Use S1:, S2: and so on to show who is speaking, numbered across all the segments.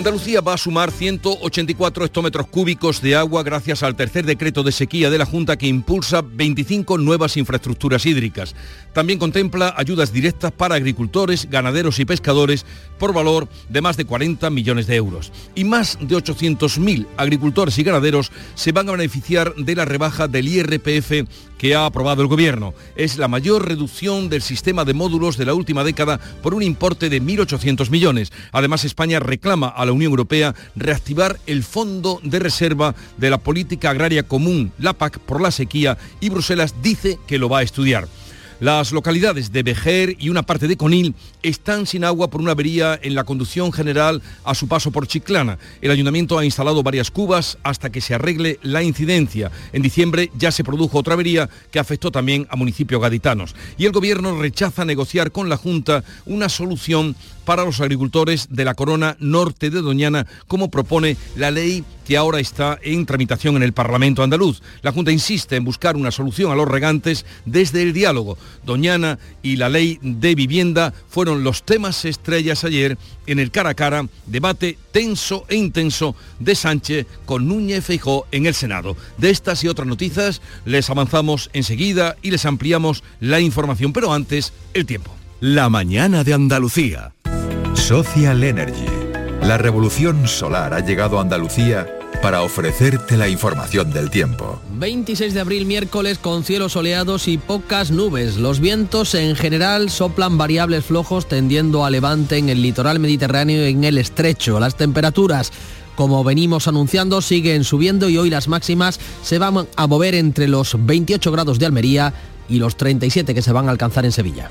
S1: Andalucía va a sumar 184 hectómetros cúbicos de agua gracias al tercer decreto de sequía de la Junta que impulsa 25 nuevas infraestructuras hídricas. También contempla ayudas directas para agricultores, ganaderos y pescadores por valor de más de 40 millones de euros. Y más de 800.000 agricultores y ganaderos se van a beneficiar de la rebaja del IRPF que ha aprobado el Gobierno. Es la mayor reducción del sistema de módulos de la última década por un importe de 1.800 millones. Además, España reclama a la Unión Europea reactivar el Fondo de Reserva de la Política Agraria Común, la PAC, por la sequía y Bruselas dice que lo va a estudiar. Las localidades de Vejer y una parte de Conil están sin agua por una avería en la conducción general a su paso por Chiclana. El ayuntamiento ha instalado varias cubas hasta que se arregle la incidencia. En diciembre ya se produjo otra avería que afectó también a municipios gaditanos. Y el gobierno rechaza negociar con la Junta una solución para los agricultores de la corona norte de Doñana, como propone la ley que ahora está en tramitación en el Parlamento andaluz. La Junta insiste en buscar una solución a los regantes desde el diálogo. Doñana y la ley de vivienda fueron los temas estrellas ayer en el cara a cara, debate tenso e intenso de Sánchez con Núñez Feijó en el Senado. De estas y otras noticias les avanzamos enseguida y les ampliamos la información, pero antes el tiempo.
S2: La mañana de Andalucía. Social Energy. La revolución solar ha llegado a Andalucía para ofrecerte la información del tiempo.
S3: 26 de abril miércoles con cielos soleados y pocas nubes. Los vientos en general soplan variables flojos tendiendo a levante en el litoral mediterráneo y en el estrecho. Las temperaturas como venimos anunciando, siguen subiendo y hoy las máximas se van a mover entre los 28 grados de Almería y los 37 que se van a alcanzar en Sevilla.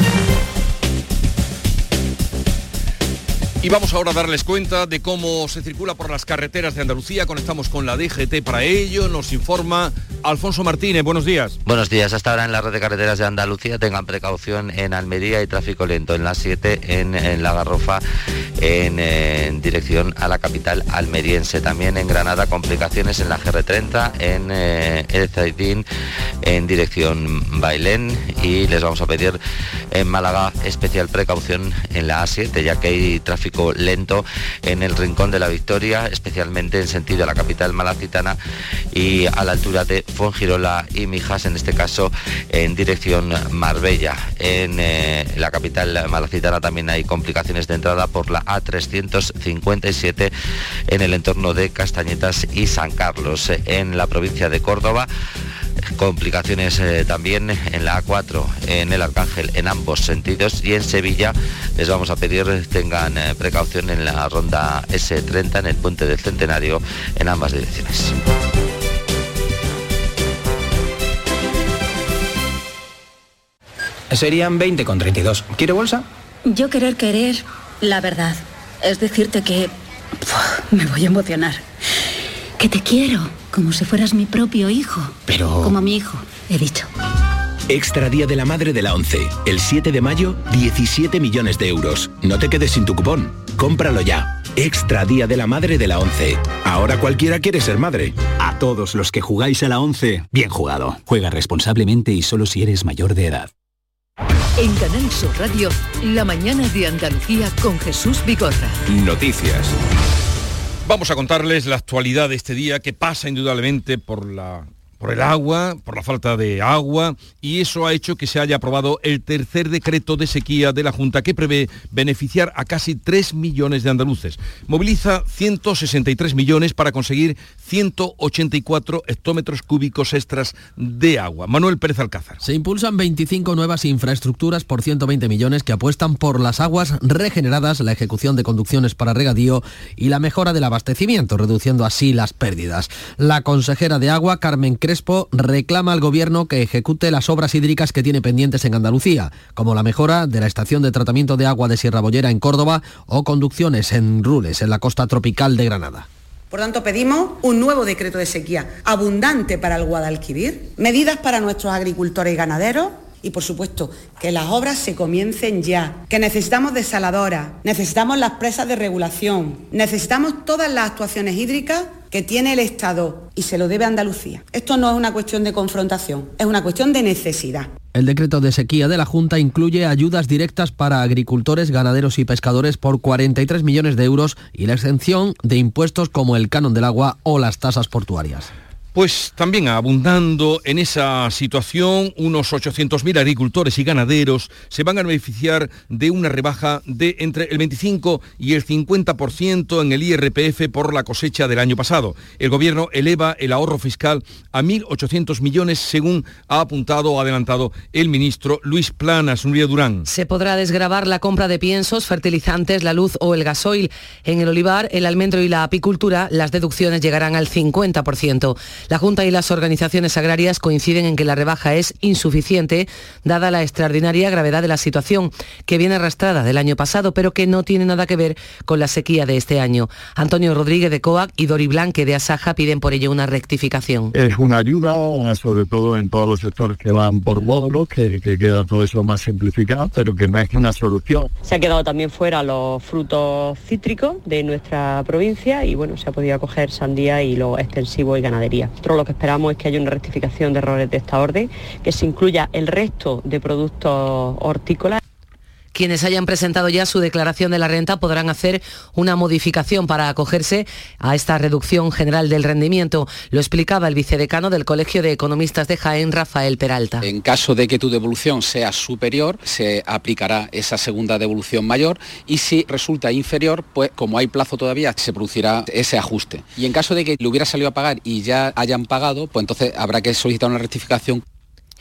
S1: Y vamos ahora a darles cuenta de cómo se circula por las carreteras de Andalucía. Conectamos con la DGT para ello. Nos informa Alfonso Martínez. Buenos días.
S4: Buenos días. Hasta ahora en la red de carreteras de Andalucía tengan precaución en Almería y tráfico lento en la 7, en, La Garrofa, en, dirección a la capital almeriense. También en Granada complicaciones en la GR30, en eh, El Zaidín, en dirección Bailén. Y les vamos a pedir en Málaga especial precaución en la A7, ya que hay tráfico lento en el Rincón de la Victoria, especialmente en sentido a la capital malacitana y a la altura de Fongirola y Mijas, en este caso en dirección Marbella. En eh, la capital malacitana también hay complicaciones de entrada por la A357 en el entorno de Castañetas y San Carlos. En la provincia de Córdoba complicaciones eh, también en la A4, en el Arcángel, en ambos sentidos y en Sevilla les vamos a pedir tengan eh, precaución en la ronda S30 en el puente del Centenario en ambas direcciones.
S5: Serían 20 con 32. ¿Quiere bolsa?
S6: Yo querer querer, la verdad. Es decirte que... me voy a emocionar. Que te quiero como si fueras mi propio hijo.
S5: Pero...
S6: Como mi hijo, he dicho.
S5: Extra Día de la Madre de la ONCE. El 7 de mayo, 17 millones de euros. No te quedes sin tu cupón. Cómpralo ya. Extra Día de la Madre de la ONCE. Ahora cualquiera quiere ser madre.
S7: A todos los que jugáis a la ONCE, bien jugado. Juega responsablemente y solo si eres mayor de edad.
S8: En Canal Sur Radio, la mañana de Andalucía con Jesús Bigorra.
S2: Noticias.
S1: Vamos a contarles la actualidad de este día que pasa indudablemente por la por el agua, por la falta de agua, y eso ha hecho que se haya aprobado el tercer decreto de sequía de la Junta que prevé beneficiar a casi 3 millones de andaluces. Moviliza 163 millones para conseguir 184 hectómetros cúbicos extras de agua. Manuel Pérez Alcázar.
S3: Se impulsan 25 nuevas infraestructuras por 120 millones que apuestan por las aguas regeneradas, la ejecución de conducciones para regadío y la mejora del abastecimiento, reduciendo así las pérdidas. La consejera de Agua, Carmen Crespo, reclama al Gobierno que ejecute las obras hídricas que tiene pendientes en Andalucía, como la mejora de la estación de tratamiento de agua de Sierra Bollera en Córdoba o conducciones en Rules, en la costa tropical de Granada.
S9: Por tanto, pedimos un nuevo decreto de sequía abundante para el Guadalquivir, medidas para nuestros agricultores y ganaderos y, por supuesto, que las obras se comiencen ya, que necesitamos desaladoras, necesitamos las presas de regulación, necesitamos todas las actuaciones hídricas que tiene el Estado y se lo debe a Andalucía. Esto no es una cuestión de confrontación, es una cuestión de necesidad.
S3: El decreto de sequía de la Junta incluye ayudas directas para agricultores, ganaderos y pescadores por 43 millones de euros y la exención de impuestos como el canon del agua o las tasas portuarias.
S1: Pues también abundando en esa situación, unos 800.000 agricultores y ganaderos se van a beneficiar de una rebaja de entre el 25 y el 50% en el IRPF por la cosecha del año pasado. El Gobierno eleva el ahorro fiscal a 1.800 millones, según ha apuntado o adelantado el ministro Luis Planas, Nuria Durán.
S10: Se podrá desgravar la compra de piensos, fertilizantes, la luz o el gasoil. En el olivar, el almendro y la apicultura, las deducciones llegarán al 50%. La Junta y las organizaciones agrarias coinciden en que la rebaja es insuficiente, dada la extraordinaria gravedad de la situación, que viene arrastrada del año pasado, pero que no tiene nada que ver con la sequía de este año. Antonio Rodríguez de COAC y Dori Blanque de Asaja piden por ello una rectificación.
S11: Es una ayuda, sobre todo en todos los sectores que van por módulos, que, que queda todo eso más simplificado, pero que no es una solución.
S12: Se ha quedado también fuera los frutos cítricos de nuestra provincia y bueno, se ha podido acoger sandía y lo extensivo y ganadería. Nosotros lo que esperamos es que haya una rectificación de errores de esta orden, que se incluya el resto de productos hortícolas.
S10: Quienes hayan presentado ya su declaración de la renta podrán hacer una modificación para acogerse a esta reducción general del rendimiento. Lo explicaba el vicedecano del Colegio de Economistas de Jaén, Rafael Peralta.
S13: En caso de que tu devolución sea superior, se aplicará esa segunda devolución mayor y si resulta inferior, pues como hay plazo todavía, se producirá ese ajuste. Y en caso de que le hubiera salido a pagar y ya hayan pagado, pues entonces habrá que solicitar una rectificación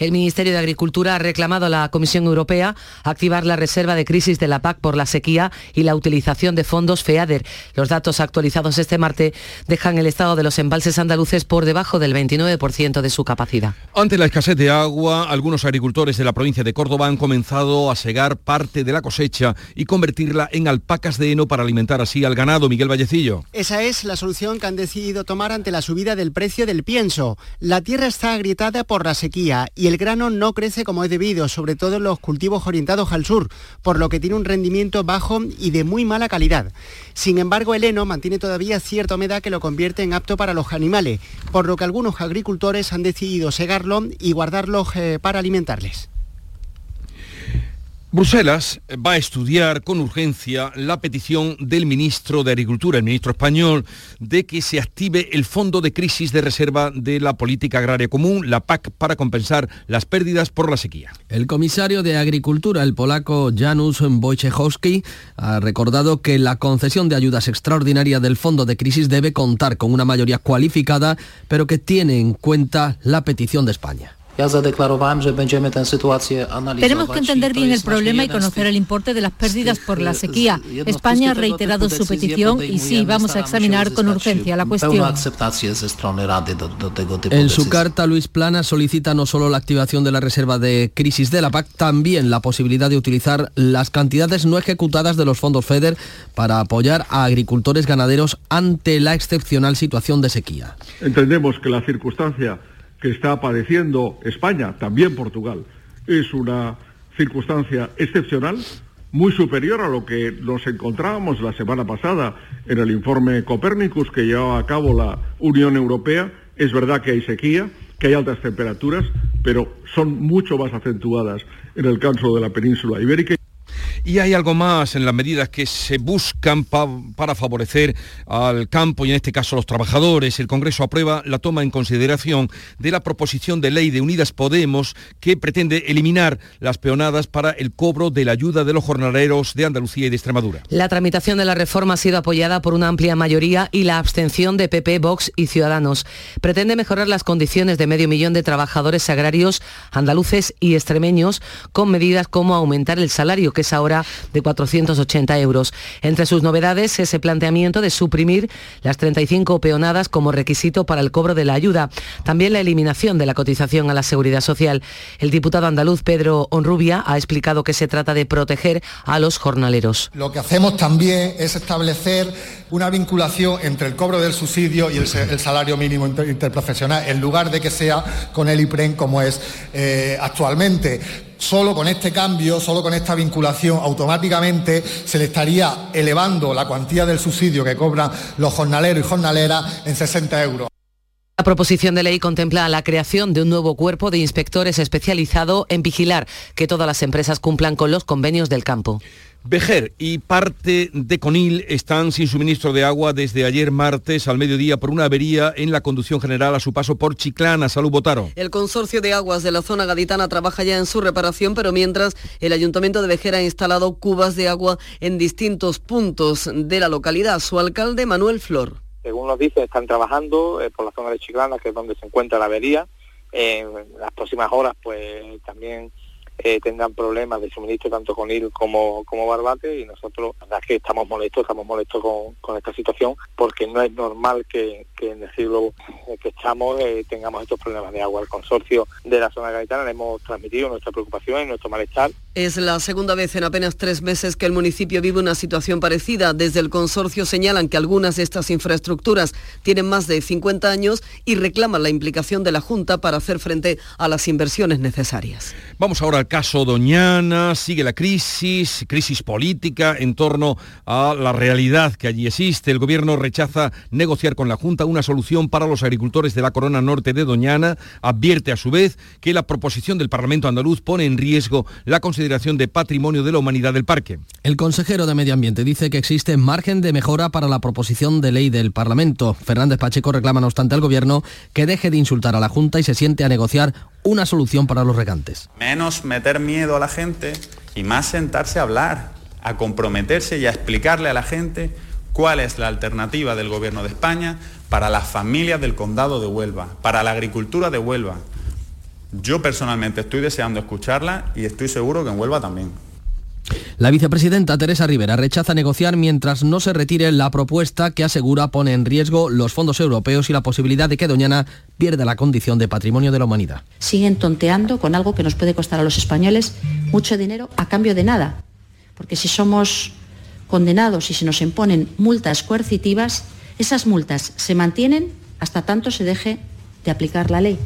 S10: el Ministerio de Agricultura ha reclamado a la Comisión Europea activar la reserva de crisis de la PAC por la sequía y la utilización de fondos FEADER. Los datos actualizados este martes dejan el estado de los embalses andaluces por debajo del 29% de su capacidad.
S1: Ante la escasez de agua, algunos agricultores de la provincia de Córdoba han comenzado a segar parte de la cosecha y convertirla en alpacas de heno para alimentar así al ganado. Miguel Vallecillo.
S14: Esa es la solución que han decidido tomar ante la subida del precio del pienso. La tierra está agrietada por la sequía y el grano no crece como es debido, sobre todo en los cultivos orientados al sur, por lo que tiene un rendimiento bajo y de muy mala calidad. Sin embargo, el heno mantiene todavía cierta humedad que lo convierte en apto para los animales, por lo que algunos agricultores han decidido segarlo y guardarlo eh, para alimentarles.
S1: Bruselas va a estudiar con urgencia la petición del ministro de Agricultura, el ministro español, de que se active el Fondo de Crisis de Reserva de la Política Agraria Común, la PAC, para compensar las pérdidas por la sequía.
S3: El comisario de Agricultura, el polaco Janusz Wojciechowski, ha recordado que la concesión de ayudas extraordinarias del Fondo de Crisis debe contar con una mayoría cualificada, pero que tiene en cuenta la petición de España.
S15: Tenemos que entender bien el problema y conocer el importe de las pérdidas por la sequía. España ha reiterado su petición y sí, vamos a examinar con urgencia la cuestión.
S3: En su carta, Luis Plana solicita no solo la activación de la reserva de crisis de la PAC, también la posibilidad de utilizar las cantidades no ejecutadas de los fondos FEDER para apoyar a agricultores ganaderos ante la excepcional situación de sequía.
S16: Entendemos que la circunstancia que está padeciendo España, también Portugal, es una circunstancia excepcional, muy superior a lo que nos encontrábamos la semana pasada en el informe Copernicus que llevaba a cabo la Unión Europea. Es verdad que hay sequía, que hay altas temperaturas, pero son mucho más acentuadas en el caso de la península ibérica.
S1: Y hay algo más en las medidas que se buscan para favorecer al campo y en este caso a los trabajadores. El Congreso aprueba la toma en consideración de la proposición de ley de Unidas Podemos que pretende eliminar las peonadas para el cobro de la ayuda de los jornaleros de Andalucía y de Extremadura.
S10: La tramitación de la reforma ha sido apoyada por una amplia mayoría y la abstención de PP, Vox y Ciudadanos. Pretende mejorar las condiciones de medio millón de trabajadores agrarios andaluces y extremeños con medidas como aumentar el salario, que es ahora de 480 euros. Entre sus novedades, ese planteamiento de suprimir las 35 peonadas como requisito para el cobro de la ayuda. También la eliminación de la cotización a la seguridad social. El diputado andaluz Pedro Onrubia ha explicado que se trata de proteger a los jornaleros.
S17: Lo que hacemos también es establecer una vinculación entre el cobro del subsidio y el, salario mínimo interprofesional, en lugar de que sea con el IPREN como es eh, actualmente. Solo con este cambio, solo con esta vinculación, automáticamente se le estaría elevando la cuantía del subsidio que cobran los jornaleros y jornaleras en 60 euros.
S10: La proposición de ley contempla la creación de un nuevo cuerpo de inspectores especializado en vigilar que todas las empresas cumplan con los convenios del campo.
S1: Vejer y parte de Conil están sin suministro de agua desde ayer martes al mediodía por una avería en la conducción general a su paso por Chiclana. Salud Botaro.
S18: El consorcio de aguas de la zona gaditana trabaja ya en su reparación, pero mientras el ayuntamiento de Vejer ha instalado cubas de agua en distintos puntos de la localidad. Su alcalde Manuel Flor.
S19: Según nos dice, están trabajando eh, por la zona de Chiclana, que es donde se encuentra la avería. en las próximas horas, pues también eh, tengan problemas de suministro tanto con IL como, como Barbate y nosotros la que estamos molestos, estamos molestos con, esta situación porque no es normal que, en el siglo que estamos eh, tengamos estos problemas de agua. El consorcio de la zona gaitana le hemos transmitido nuestra preocupación y nuestro malestar.
S18: Es la segunda vez en apenas tres meses que el municipio vive una situación parecida. Desde el consorcio señalan que algunas de estas infraestructuras tienen más de 50 años y reclaman la implicación de la Junta para hacer frente a las inversiones necesarias.
S1: Vamos ahora al caso Doñana, sigue la crisis, crisis política en torno a la realidad que allí existe. El gobierno rechaza negociar con la Junta una solución para los agricultores de la corona norte de Doñana. Advierte a su vez que la proposición del Parlamento andaluz pone en riesgo la consideración de patrimonio de la humanidad del parque.
S3: El consejero de Medio Ambiente dice que existe margen de mejora para la proposición de ley del Parlamento. Fernández Pacheco reclama no obstante al gobierno que deje de insultar a la Junta y se siente a negociar una solución para los regantes.
S20: Menos meter miedo a la gente y más sentarse a hablar, a comprometerse y a explicarle a la gente cuál es la alternativa del Gobierno de España para las familias del condado de Huelva, para la agricultura de Huelva. Yo personalmente estoy deseando escucharla y estoy seguro que en Huelva también.
S3: La vicepresidenta Teresa Rivera rechaza negociar mientras no se retire la propuesta que asegura pone en riesgo los fondos europeos y la posibilidad de que Doñana pierda la condición de patrimonio de la humanidad.
S21: Siguen tonteando con algo que nos puede costar a los españoles mucho dinero a cambio de nada. Porque si somos condenados y se nos imponen multas coercitivas, esas multas se mantienen hasta tanto se deje de aplicar la ley.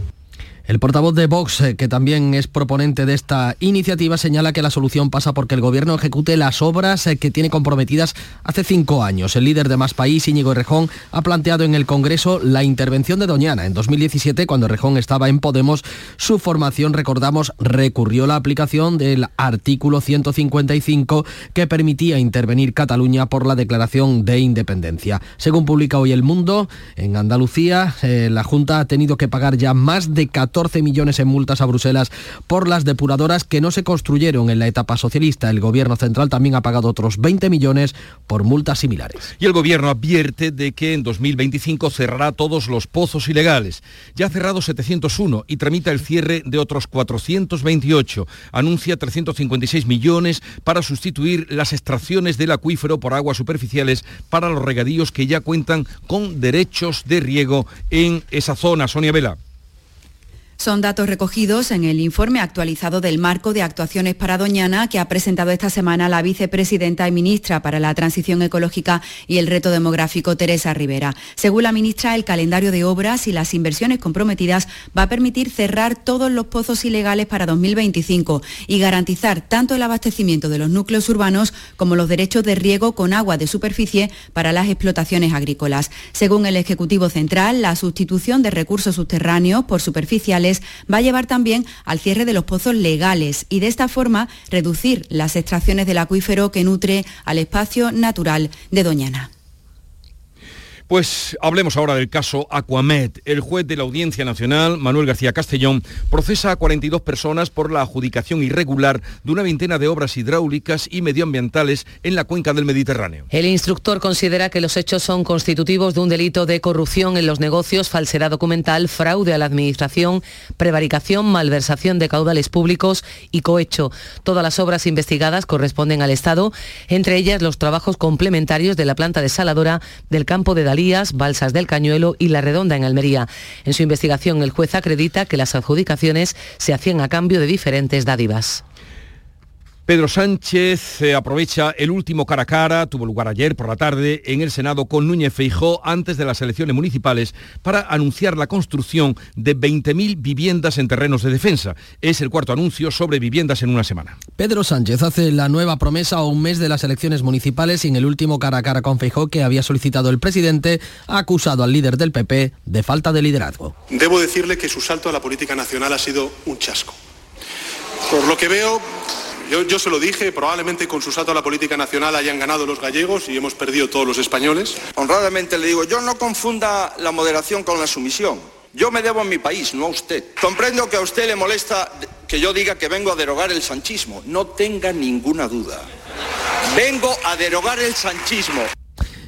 S3: El portavoz de Vox, eh, que también es proponente de esta iniciativa, señala que la solución pasa porque el gobierno ejecute las obras eh, que tiene comprometidas hace cinco años. El líder de Más País, Íñigo Rejón, ha planteado en el Congreso la intervención de Doñana. En 2017, cuando Rejón estaba en Podemos, su formación, recordamos, recurrió la aplicación del artículo 155 que permitía intervenir Cataluña por la declaración de independencia. Según publica hoy El Mundo, en Andalucía, eh, la Junta ha tenido que pagar ya más de 14 14 millones en multas a Bruselas por las depuradoras que no se construyeron en la etapa socialista. El gobierno central también ha pagado otros 20 millones por multas similares.
S1: Y el gobierno advierte de que en 2025 cerrará todos los pozos ilegales. Ya ha cerrado 701 y tramita el cierre de otros 428. Anuncia 356 millones para sustituir las extracciones del acuífero por aguas superficiales para los regadíos que ya cuentan con derechos de riego en esa zona. Sonia Vela.
S22: Son datos recogidos en el informe actualizado del marco de actuaciones para Doñana que ha presentado esta semana la vicepresidenta y ministra para la Transición Ecológica y el Reto Demográfico, Teresa Rivera. Según la ministra, el calendario de obras y las inversiones comprometidas va a permitir cerrar todos los pozos ilegales para 2025 y garantizar tanto el abastecimiento de los núcleos urbanos como los derechos de riego con agua de superficie para las explotaciones agrícolas. Según el Ejecutivo Central, la sustitución de recursos subterráneos por superficiales va a llevar también al cierre de los pozos legales y de esta forma reducir las extracciones del acuífero que nutre al espacio natural de Doñana.
S1: Pues hablemos ahora del caso Aquamed. El juez de la Audiencia Nacional, Manuel García Castellón, procesa a 42 personas por la adjudicación irregular de una veintena de obras hidráulicas y medioambientales en la cuenca del Mediterráneo.
S10: El instructor considera que los hechos son constitutivos de un delito de corrupción en los negocios, falsedad documental, fraude a la administración, prevaricación, malversación de caudales públicos y cohecho. Todas las obras investigadas corresponden al Estado, entre ellas los trabajos complementarios de la planta desaladora del campo de Balsas del Cañuelo y La Redonda en Almería. En su investigación, el juez acredita que las adjudicaciones se hacían a cambio de diferentes dádivas.
S1: Pedro Sánchez eh, aprovecha el último cara a cara, tuvo lugar ayer por la tarde en el Senado con Núñez Feijó antes de las elecciones municipales para anunciar la construcción de 20.000 viviendas en terrenos de defensa. Es el cuarto anuncio sobre viviendas en una semana.
S3: Pedro Sánchez hace la nueva promesa a un mes de las elecciones municipales y en el último cara a cara con Feijó que había solicitado el presidente ha acusado al líder del PP de falta de liderazgo.
S23: Debo decirle que su salto a la política nacional ha sido un chasco. Por lo que veo, yo, se lo dije, probablemente con su salto a la política nacional hayan ganado los gallegos y hemos perdido todos los españoles.
S24: Honradamente le digo, yo no confunda la moderación con la sumisión. Yo me debo a mi país, no a usted. Comprendo que a usted le molesta que yo diga que vengo a derogar el sanchismo. No tenga ninguna duda. Vengo a derogar el sanchismo.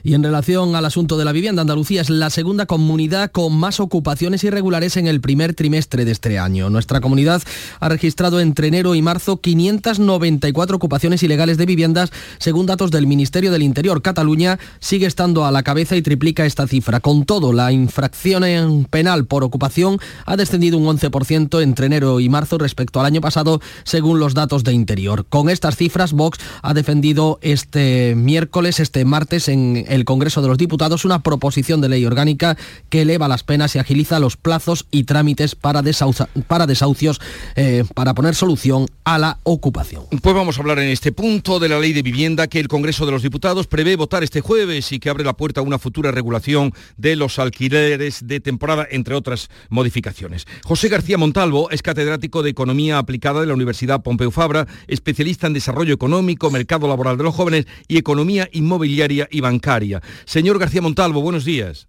S3: Y en relación al asunto de la vivienda, Andalucía es la segunda comunidad con más ocupaciones irregulares en el primer trimestre de este año. Nuestra comunidad ha registrado entre enero y marzo 594 ocupaciones ilegales de viviendas, según datos del Ministerio del Interior. Cataluña sigue estando a la cabeza y triplica esta cifra. Con todo, la infracción penal por ocupación ha descendido un 11% entre enero y marzo respecto al año pasado, según los datos de Interior. Con estas cifras, Vox ha defendido este miércoles, este martes, en el Congreso de los Diputados una proposición de ley orgánica que eleva las penas y agiliza los plazos y trámites para, desahucios eh, para poner solución a la ocupación.
S1: Pues vamos a hablar en este punto de la ley de vivienda que el Congreso de los Diputados prevé votar este jueves y que abre la puerta a una futura regulación de los alquileres de temporada, entre otras modificaciones. José García Montalvo es catedrático de Economía Aplicada de la Universidad Pompeu Fabra, especialista en desarrollo económico, mercado laboral de los jóvenes y economía inmobiliaria y bancaria. Señor García Montalvo, buenos días.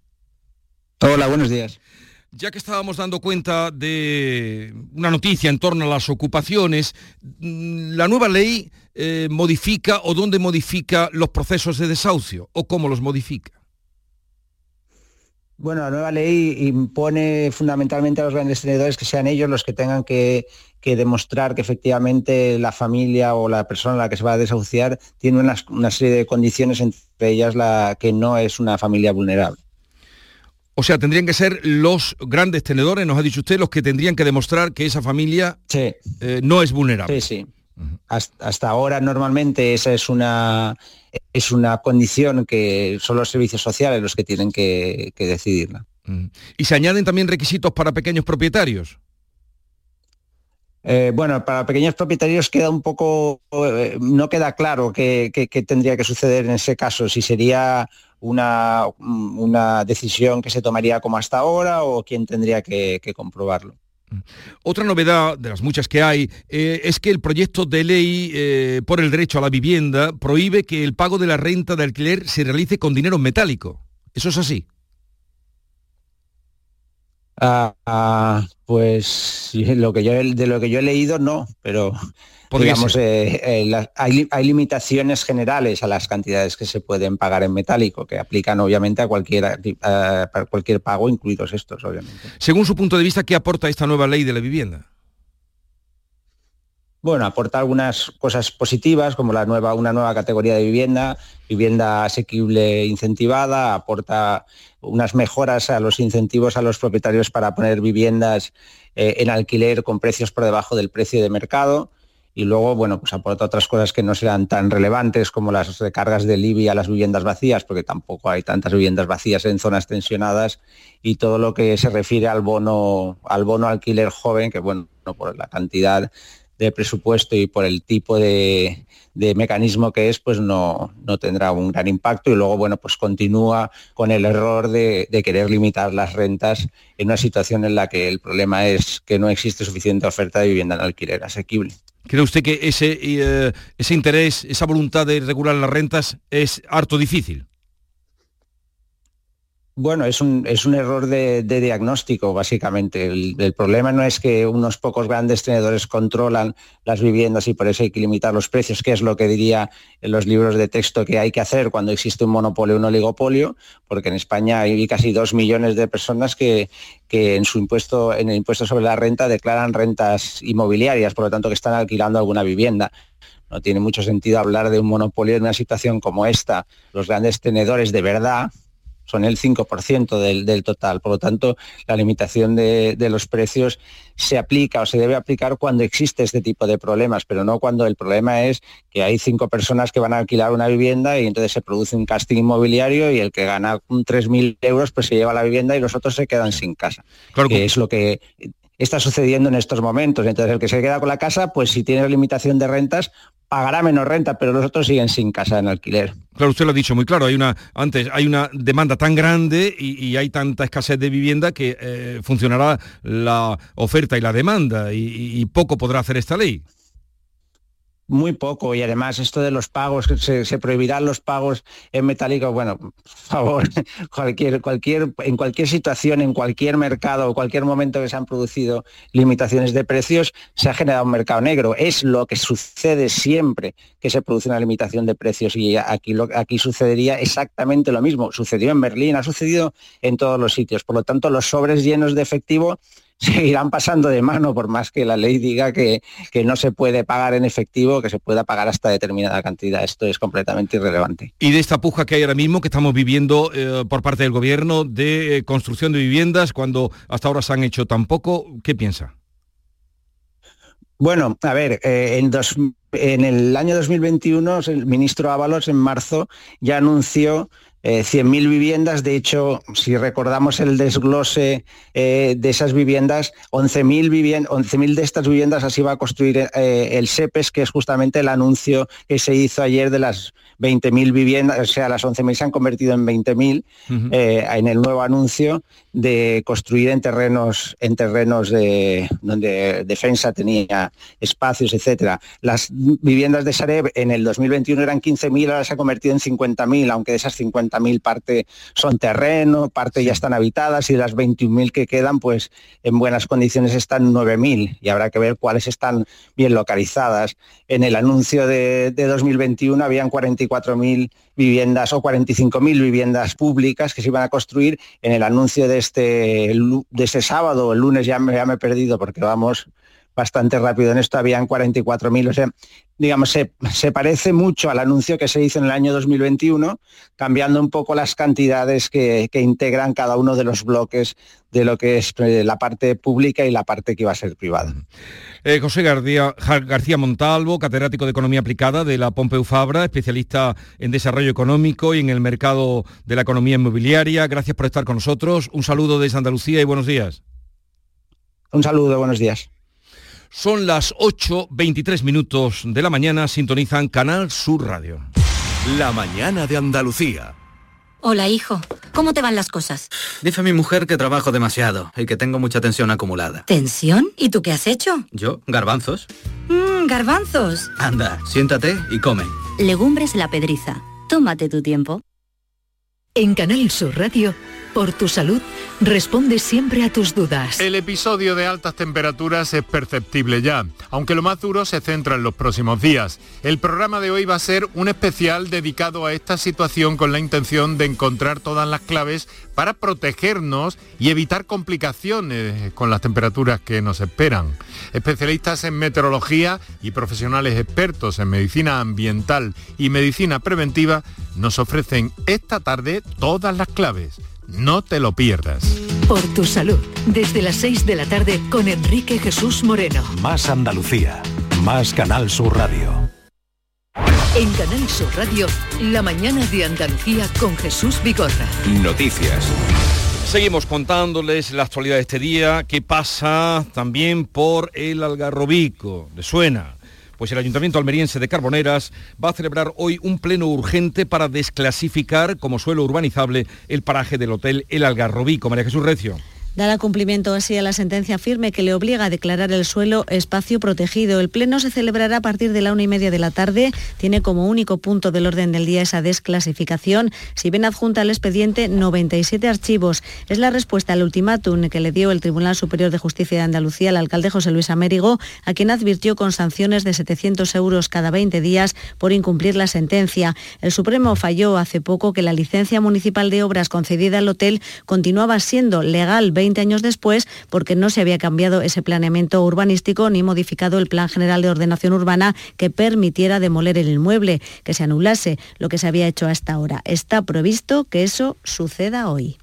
S25: Hola, buenos días.
S1: Ya que estábamos dando cuenta de una noticia en torno a las ocupaciones, mm, ¿la nueva ley eh, modifica o dónde modifica los procesos de desahucio o cómo los modifica?
S25: Bueno, la nueva ley impone fundamentalmente a los grandes tenedores que sean ellos los que tengan que, demostrar que efectivamente la familia o la persona a la que se va a desahuciar tiene una, serie de condiciones, entre ellas la que no es una familia vulnerable.
S1: O sea, tendrían que ser los grandes tenedores, nos ha dicho usted, los que tendrían que demostrar que esa familia eh, no es vulnerable.
S25: Sí, sí. hasta, ahora normalmente esa es una es una condición que son los servicios sociales los que tienen que, decidirla.
S1: Mm. ¿Y se añaden también requisitos para pequeños propietarios?
S25: Eh, bueno, para pequeños propietarios queda un poco, eh, no queda claro qué, tendría que suceder en ese caso, si sería una, una, decisión que se tomaría como hasta ahora o quién tendría que comprobarlo.
S1: Otra novedad de las muchas que hay eh, es que el proyecto de ley por el derecho a la vivienda prohíbe que el pago de la renta de alquiler se realice con dinero metálico. ¿Eso es así?
S25: Ah, ah, pues lo que yo, de lo que yo he leído no, pero digamos, eh, eh, hay, limitaciones generales a las cantidades que se pueden pagar en metálico, que aplican obviamente a cualquier, cualquier pago, incluidos estos, obviamente.
S1: Según su punto de vista, ¿qué aporta esta nueva ley de la vivienda?
S25: Bueno, aporta algunas cosas positivas, como la nueva, una nueva categoría de vivienda, vivienda asequible incentivada, aporta unas mejoras a los incentivos a los propietarios para poner viviendas eh, en alquiler con precios por debajo del precio de mercado. Y luego, bueno, pues aporta otras cosas que no serán tan relevantes como las recargas de IBI a las viviendas vacías, porque tampoco hay tantas viviendas vacías en zonas tensionadas. Y todo lo que se refiere al bono, al bono alquiler joven, que bueno, por la cantidad de presupuesto y por el tipo de, mecanismo que es, pues no, no, tendrá un gran impacto y luego, bueno, pues continúa con el error de, querer limitar las rentas en una situación en la que el problema es que no existe suficiente oferta de vivienda en alquiler asequible.
S1: ¿Cree usted que ese, eh, ese interés, esa voluntad de regular las rentas es harto difícil?
S25: Bueno, es un, es un error de, diagnóstico, básicamente. El, problema no es que unos pocos grandes tenedores controlan las viviendas y por eso hay que limitar los precios, que es lo que diría en los libros de texto que hay que hacer cuando existe un monopolio o un oligopolio, porque en España hay casi dos millones de personas que, que en su impuesto, en el impuesto sobre la renta declaran rentas inmobiliarias, por lo tanto que están alquilando alguna vivienda. No tiene mucho sentido hablar de un monopolio en una situación como esta. Los grandes tenedores de verdad, son el 5% del, total. Por lo tanto, la limitación de, los precios se aplica o se debe aplicar cuando existe este tipo de problemas, pero no cuando el problema es que hay cinco personas que van a alquilar una vivienda y entonces se produce un casting inmobiliario y el que gana 3.000 euros pues se lleva la vivienda y los otros se quedan sin casa. Que es lo que está sucediendo en estos momentos. Entonces, el que se queda con la casa, pues si tiene limitación de rentas, pagará menos renta, pero los otros siguen sin casa en alquiler.
S1: Claro, usted lo ha dicho muy claro, hay una, antes hay una demanda tan grande y, hay tanta escasez de vivienda que eh, funcionará la oferta y la demanda y poco podrá hacer esta ley.
S25: Muy poco y además esto de los pagos, se, prohibirán los pagos en metálico, bueno, por favor, cualquier, cualquier, en cualquier situación, en cualquier mercado, cualquier momento que se han producido limitaciones de precios, se ha generado un mercado negro. Es lo que sucede siempre que se produce una limitación de precios y aquí, aquí sucedería exactamente lo mismo. Sucedió en Berlín, ha sucedido en todos los sitios. Por lo tanto, los sobres llenos de efectivo seguirán pasando de mano por más que la ley diga que, no se puede pagar en efectivo, que se pueda pagar hasta determinada cantidad. Esto es completamente irrelevante.
S1: Y de esta puja que hay ahora mismo, que estamos viviendo eh, por parte del gobierno de eh, construcción de viviendas, cuando hasta ahora se han hecho tan poco, ¿qué piensa?
S25: Bueno, a ver, eh, en, en el año 2021 el ministro Ábalos en marzo ya anunció 100.000 eh, viviendas, de hecho, si recordamos el desglose eh, de esas viviendas, 11.000 11 de estas viviendas así va a construir eh, el SEPES, que es justamente el anuncio que se hizo ayer de las 20.000 viviendas, o sea, las 11.000 se han convertido en 20.000 en el nuevo anuncio de construir en terrenos, en terrenos de, donde defensa tenía espacios, etcétera. Las viviendas de Sareb en el 2021 eran 15.000, ahora se ha convertido en 50.000, aunque de esas 50.000 parte son terreno, parte ya están habitadas y de las 21.000 que quedan, pues en buenas condiciones están 9.000 y habrá que ver cuáles están bien localizadas. En el anuncio de, de 2021 habían 44.000 viviendas o 45.000 viviendas públicas que se iban a construir. En el anuncio de este, de ese sábado, el lunes ya me, ya me he perdido porque vamos bastante rápido en esto, habían 44.000, o sea, digamos, se, parece mucho al anuncio que se hizo en el año 2021, cambiando un poco las cantidades que, integran cada uno de los bloques de lo que es eh, la parte pública y la parte que iba a ser privada.
S1: Eh, José García, García Montalvo, catedrático de Economía Aplicada de la Pompeu Fabra, especialista en desarrollo económico y en el mercado de la economía inmobiliaria. Gracias por estar con nosotros. Un saludo desde Andalucía y buenos días.
S25: Un saludo, buenos días.
S1: Son las 8.23 minutos de la mañana, sintonizan Canal Sur Radio.
S2: La mañana de Andalucía.
S26: Hola, hijo. ¿Cómo te van las cosas?
S27: Dice mi mujer que trabajo demasiado y que tengo mucha tensión acumulada.
S26: ¿Tensión? ¿Y tú qué has hecho?
S27: Yo, garbanzos.
S26: Mmm, garbanzos.
S27: Anda, siéntate y come.
S26: Legumbres la pedriza. Tómate tu tiempo.
S28: En Canal Sur Radio por tu salud, responde siempre a tus dudas.
S29: El episodio de altas temperaturas es perceptible ya, aunque lo más duro se centra en los próximos días. El programa de hoy va a ser un especial dedicado a esta situación con la intención de encontrar todas las claves para protegernos y evitar complicaciones con las temperaturas que nos esperan. Especialistas en meteorología y profesionales expertos en medicina ambiental y medicina preventiva nos ofrecen esta tarde todas las claves. No te lo pierdas.
S28: Por tu salud, desde las 6 de la tarde con Enrique Jesús Moreno.
S2: Más Andalucía, más Canal Sur Radio.
S28: En Canal Sur Radio, la mañana de Andalucía con Jesús Bigorra.
S2: Noticias.
S1: Seguimos contándoles la actualidad de este día, que pasa también por el Algarrobico. ¿Le suena? Pues el Ayuntamiento Almeriense de Carboneras va a celebrar hoy un pleno urgente para desclasificar como suelo urbanizable el paraje del Hotel El Algarrobico. María Jesús Recio.
S30: Dará cumplimiento así a la sentencia firme que le obliga a declarar el suelo espacio protegido. El pleno se celebrará a partir de la una y media de la tarde. Tiene como único punto del orden del día esa desclasificación. Si ven adjunta al expediente 97 archivos. Es la respuesta al ultimátum que le dio el Tribunal Superior de Justicia de Andalucía al alcalde José Luis Amérigo, a quien advirtió con sanciones de 700 euros cada 20 días por incumplir la sentencia. El Supremo falló hace poco que la licencia municipal de obras concedida al hotel continuaba siendo legal 20 años después porque no se había cambiado ese planeamiento urbanístico ni modificado el Plan General de Ordenación Urbana que permitiera demoler el inmueble, que se anulase lo que se había hecho hasta ahora. Está previsto que eso suceda hoy.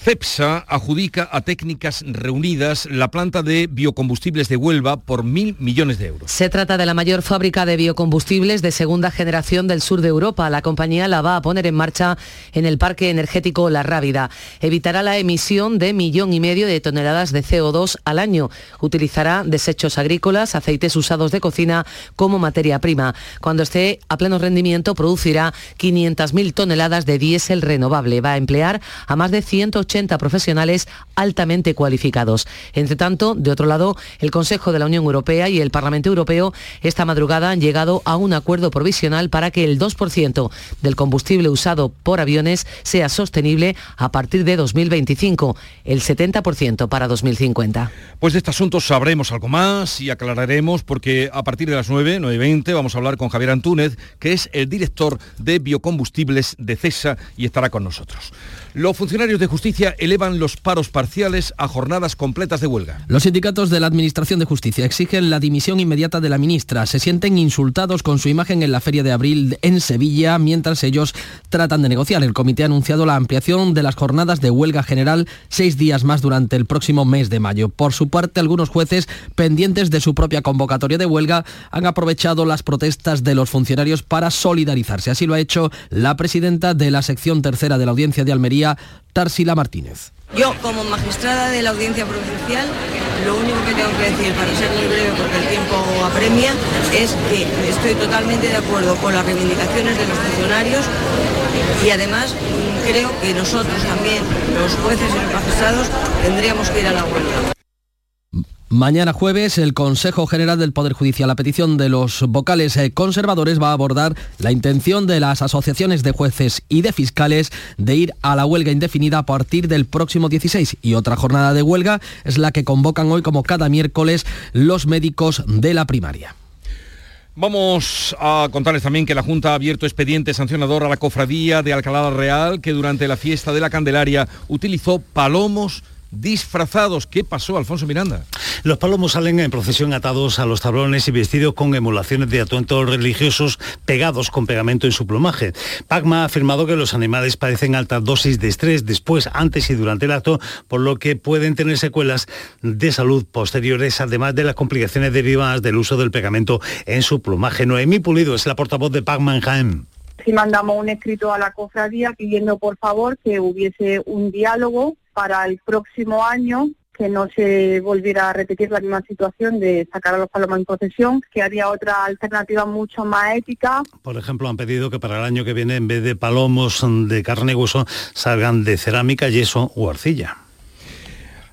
S1: CEPSA adjudica a Técnicas Reunidas la planta de biocombustibles de Huelva por mil millones de euros.
S10: Se trata de la mayor fábrica de biocombustibles de segunda generación del sur de Europa. La compañía la va a poner en marcha en el parque energético La Rábida. Evitará la emisión de millón y medio de toneladas de CO2 al año. Utilizará desechos agrícolas, aceites usados de cocina como materia prima. Cuando esté a pleno rendimiento producirá 500.000 toneladas de diésel renovable. Va a emplear a más de 180 profesionales altamente cualificados. Entre tanto, de otro lado, el Consejo de la Unión Europea y el Parlamento Europeo esta madrugada han llegado a un acuerdo provisional para que el 2% del combustible usado por aviones sea sostenible a partir de 2025, el 70% para 2050.
S1: Pues de este asunto sabremos algo más y aclararemos porque a partir de las 9, 9 y 20 vamos a hablar con Javier Antúnez, que es el director de biocombustibles de CESA y estará con nosotros. Los funcionarios de justicia elevan los paros parciales a jornadas completas de huelga.
S3: Los sindicatos de la Administración de Justicia exigen la dimisión inmediata de la ministra. Se sienten insultados con su imagen en la Feria de Abril en Sevilla mientras ellos tratan de negociar. El comité ha anunciado la ampliación de las jornadas de huelga general seis días más durante el próximo mes de mayo. Por su parte, algunos jueces pendientes de su propia convocatoria de huelga han aprovechado las protestas de los funcionarios para solidarizarse. Así lo ha hecho la presidenta de la sección tercera de la Audiencia de Almería Tarsila Martínez.
S31: Yo, como magistrada de la Audiencia Provincial, lo único que tengo que decir, para ser muy breve porque el tiempo apremia, es que estoy totalmente de acuerdo con las reivindicaciones de los funcionarios y además creo que nosotros también, los jueces y los magistrados, tendríamos que ir a la huelga.
S3: Mañana jueves, el Consejo General del Poder Judicial, a petición de los vocales eh, conservadores, va a abordar la intención de las asociaciones de jueces y de fiscales de ir a la huelga indefinida a partir del próximo 16. Y otra jornada de huelga es la que convocan hoy, como cada miércoles, los médicos de la primaria.
S1: Vamos a contarles también que la Junta ha abierto expediente sancionador a la cofradía de Alcalá Real, que durante la fiesta de la Candelaria utilizó palomos disfrazados. ¿Qué pasó, Alfonso Miranda?
S32: Los palomos salen en procesión atados a los tablones y vestidos con emulaciones de atuentos religiosos pegados con pegamento en su plumaje. Pacma ha afirmado que los animales padecen altas dosis de estrés después, antes y durante el acto, por lo que pueden tener secuelas de salud posteriores, además de las complicaciones derivadas del uso del pegamento en su plumaje. Noemí Pulido es la portavoz de Pacma en Jaén
S33: sí mandamos un escrito a la cofradía pidiendo por favor que hubiese un diálogo para el próximo año que no se volviera a repetir la misma situación de sacar a los palomas en procesión, que había otra alternativa mucho más ética.
S32: Por ejemplo, han pedido que para el año que viene, en vez de palomos de carne y hueso, salgan de cerámica, yeso o arcilla.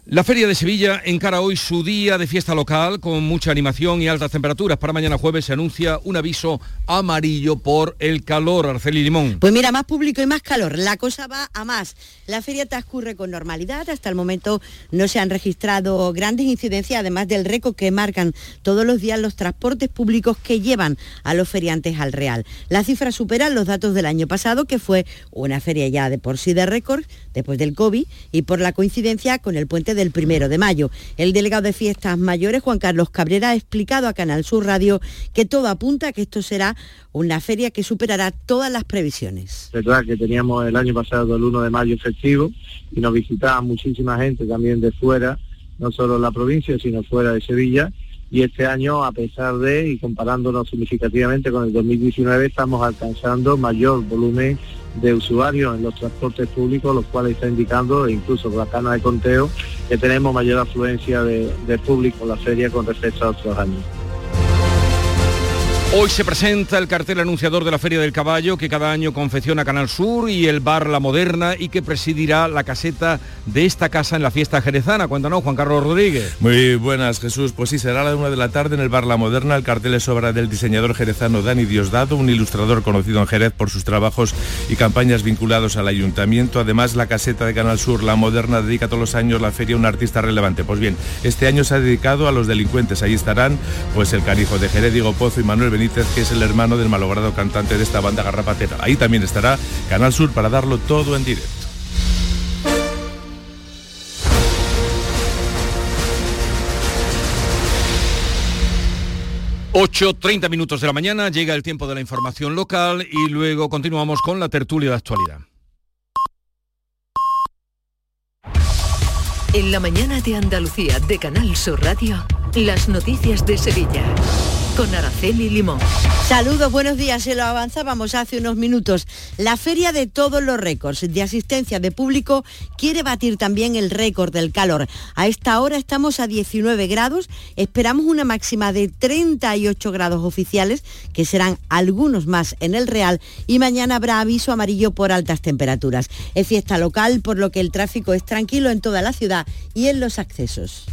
S1: La Feria de Sevilla encara hoy su día de fiesta local con mucha animación y altas temperaturas. Para mañana jueves se anuncia un aviso amarillo por el calor, Arceli Limón.
S34: Pues mira, más público y más calor. La cosa va a más. La feria transcurre con normalidad. Hasta el momento no se han registrado grandes incidencias, además del récord que marcan todos los días los transportes públicos que llevan a los feriantes al Real. Las cifras superan los datos del año pasado, que fue una feria ya de por sí de récord, después del COVID, y por la coincidencia con el puente del primero de mayo. El delegado de Fiestas Mayores, Juan Carlos Cabrera, ha explicado a Canal Sur Radio que todo apunta a que esto será una feria que superará todas las previsiones.
S19: Es verdad que teníamos el año pasado el 1 de mayo festivo y nos visitaba muchísima gente también de fuera, no solo la provincia, sino fuera de Sevilla
S35: y este año, a pesar de, y comparándonos significativamente con el 2019, estamos alcanzando mayor volumen de usuarios en los transportes públicos, los cuales está indicando, e incluso con la cana de conteo, que tenemos mayor afluencia de, de público en la feria con respecto a otros años.
S1: Hoy se presenta el cartel anunciador de la Feria del Caballo que cada año confecciona Canal Sur y el bar La Moderna y que presidirá la caseta de esta casa en la fiesta jerezana. Cuéntanos, Juan Carlos Rodríguez.
S36: Muy buenas, Jesús. Pues sí, será a la una de la tarde en el bar La Moderna. El cartel es obra del diseñador jerezano Dani Diosdado, un ilustrador conocido en Jerez por sus trabajos y campañas vinculados al ayuntamiento. Además, la caseta de Canal Sur La Moderna dedica todos los años la feria a un artista relevante. Pues bien, este año se ha dedicado a los delincuentes. Ahí estarán pues el canijo de Jerez, Diego Pozo y Manuel Benítez que es el hermano del malogrado cantante de esta banda garrapatera. Ahí también estará Canal Sur para darlo todo en directo.
S1: ...8.30 minutos de la mañana, llega el tiempo de la información local y luego continuamos con la tertulia de actualidad.
S28: En la mañana de Andalucía de Canal Sur Radio, las noticias de Sevilla con Araceli Limón.
S34: Saludos, buenos días. Se lo avanzábamos hace unos minutos. La feria de todos los récords de asistencia de público quiere batir también el récord del calor. A esta hora estamos a 19 grados. Esperamos una máxima de 38 grados oficiales, que serán algunos más en el Real. Y mañana habrá aviso amarillo por altas temperaturas. Es fiesta local, por lo que el tráfico es tranquilo en toda la ciudad y en los accesos.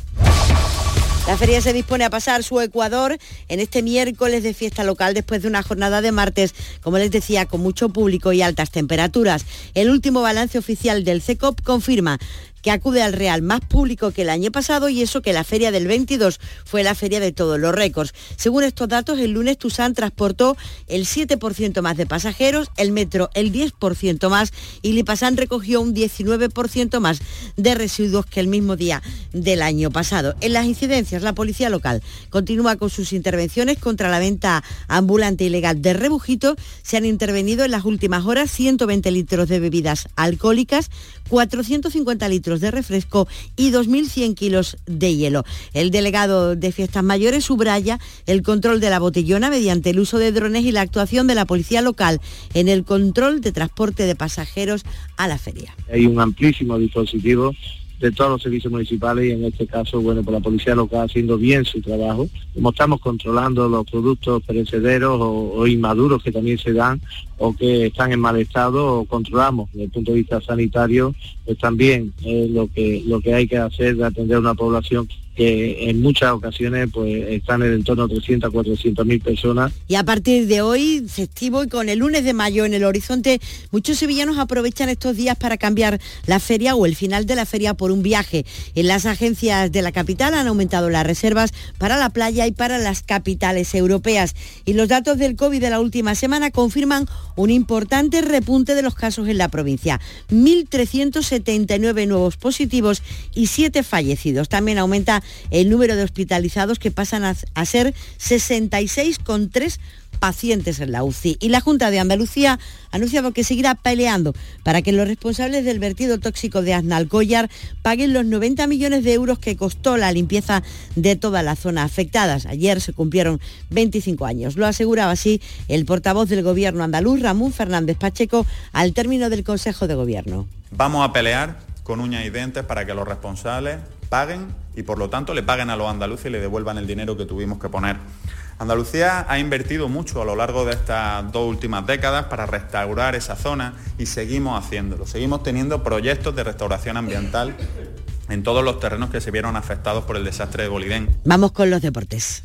S34: La feria se dispone a pasar su Ecuador en este miércoles de fiesta local después de una jornada de martes, como les decía, con mucho público y altas temperaturas. El último balance oficial del CECOP confirma que acude al Real más público que el año pasado y eso que la feria del 22 fue la feria de todos los récords. Según estos datos, el lunes Tusan transportó el 7% más de pasajeros, el metro el 10% más y Lipasan recogió un 19% más de residuos que el mismo día del año pasado. En las incidencias, la policía local continúa con sus intervenciones contra la venta ambulante ilegal de rebujito. Se han intervenido en las últimas horas 120 litros de bebidas alcohólicas, 450 litros de refresco y 2.100 kilos de hielo. El delegado de Fiestas Mayores subraya el control de la botellona mediante el uso de drones y la actuación de la policía local en el control de transporte de pasajeros a la feria.
S35: Hay un amplísimo dispositivo de todos los servicios municipales y en este caso, bueno, por la policía local haciendo bien su trabajo. Como estamos controlando los productos perecederos o, inmaduros que también se dan o que están en mal estado o controlamos desde el punto de vista sanitario, pues también lo que, lo que hay que hacer de atender a una población que en muchas ocasiones pues están en el entorno de 300 a 400 mil personas.
S34: Y a partir de hoy, festivo y con el lunes de mayo en el horizonte, muchos sevillanos aprovechan estos días para cambiar la feria o el final de la feria por un viaje. En las agencias de la capital han aumentado las reservas para la playa y para las capitales europeas. Y los datos del COVID de la última semana confirman un importante repunte de los casos en la provincia. 1.379 nuevos positivos y 7 fallecidos. También aumenta el número de hospitalizados que pasan a, a ser 66,3 pacientes en la UCI. Y la Junta de Andalucía ha anunciado que seguirá peleando para que los responsables del vertido tóxico de Aznalcóllar paguen los 90 millones de euros que costó la limpieza de todas las zonas afectadas. Ayer se cumplieron 25 años. Lo aseguraba así el portavoz del Gobierno andaluz, Ramón Fernández Pacheco, al término del Consejo de Gobierno.
S20: Vamos a pelear con uñas y dientes para que los responsables paguen y por lo tanto le paguen a los andaluces y le devuelvan el dinero que tuvimos que poner. Andalucía ha invertido mucho a lo largo de estas dos últimas décadas para restaurar esa zona y seguimos haciéndolo. Seguimos teniendo proyectos de restauración ambiental en todos los terrenos que se vieron afectados por el desastre de Bolivén.
S34: Vamos con los deportes.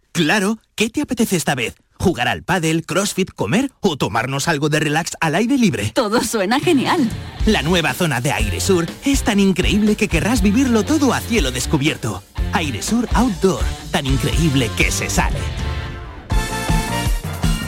S37: Claro, ¿qué te apetece esta vez? ¿Jugar al pádel, crossfit, comer o tomarnos algo de relax al aire libre?
S38: Todo suena genial.
S37: La nueva zona de Aire Sur es tan increíble que querrás vivirlo todo a cielo descubierto. Aire Sur Outdoor, tan increíble que se sale.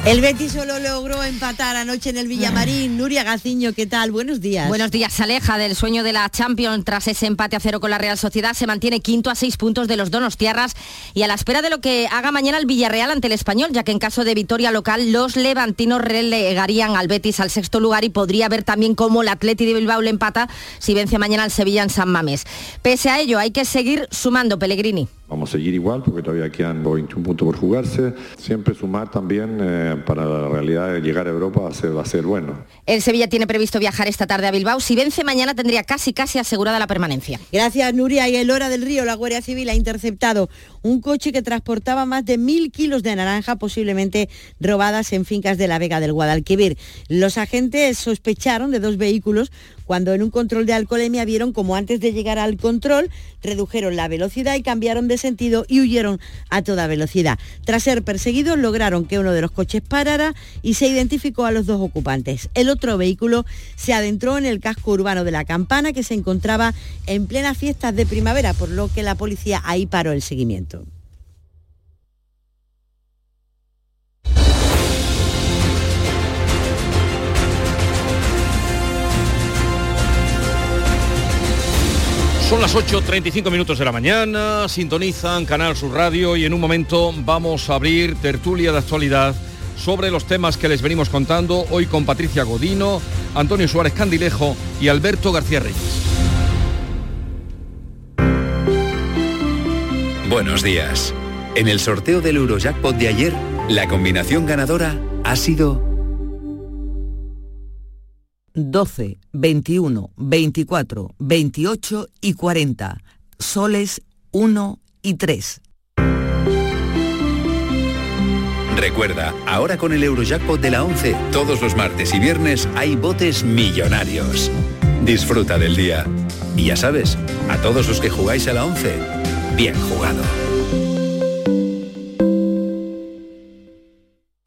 S34: El Betis solo logró empatar anoche en el Villamarín. Nuria Gaciño, ¿qué tal? Buenos días.
S39: Buenos días, se aleja del sueño de la Champions tras ese empate a cero con la Real Sociedad. Se mantiene quinto a seis puntos de los Donos Tierras y a la espera de lo que haga mañana el Villarreal ante el Español, ya que en caso de victoria local los levantinos relegarían al Betis al sexto lugar y podría ver también cómo el Atleti de Bilbao le empata si vence mañana al Sevilla en San Mamés. Pese a ello, hay que seguir sumando, Pellegrini.
S40: Vamos a seguir igual porque todavía quedan 21 puntos por jugarse. Siempre sumar también eh, para la realidad de llegar a Europa va a, ser, va a ser bueno.
S39: El Sevilla tiene previsto viajar esta tarde a Bilbao. Si vence mañana tendría casi casi asegurada la permanencia.
S34: Gracias Nuria. Y el Hora del Río, la Guardia Civil ha interceptado un coche que transportaba más de mil kilos de naranja posiblemente robadas en fincas de la Vega del Guadalquivir. Los agentes sospecharon de dos vehículos cuando en un control de alcoholemia vieron como antes de llegar al control redujeron la velocidad y cambiaron de sentido y huyeron a toda velocidad. Tras ser perseguidos lograron que uno de los coches parara y se identificó a los dos ocupantes. El otro vehículo se adentró en el casco urbano de la Campana que se encontraba en plenas fiestas de primavera, por lo que la policía ahí paró el seguimiento.
S1: Son las 8.35 minutos de la mañana, sintonizan Canal Sur Radio y en un momento vamos a abrir tertulia de actualidad sobre los temas que les venimos contando hoy con Patricia Godino, Antonio Suárez Candilejo y Alberto García Reyes.
S41: Buenos días. En el sorteo del Eurojackpot de ayer, la combinación ganadora ha sido
S42: 12, 21, 24, 28 y 40. Soles 1 y 3.
S41: Recuerda, ahora con el Eurojackpot de la 11, todos los martes y viernes hay botes millonarios. Disfruta del día. Y ya sabes, a todos los que jugáis a la 11, bien jugado.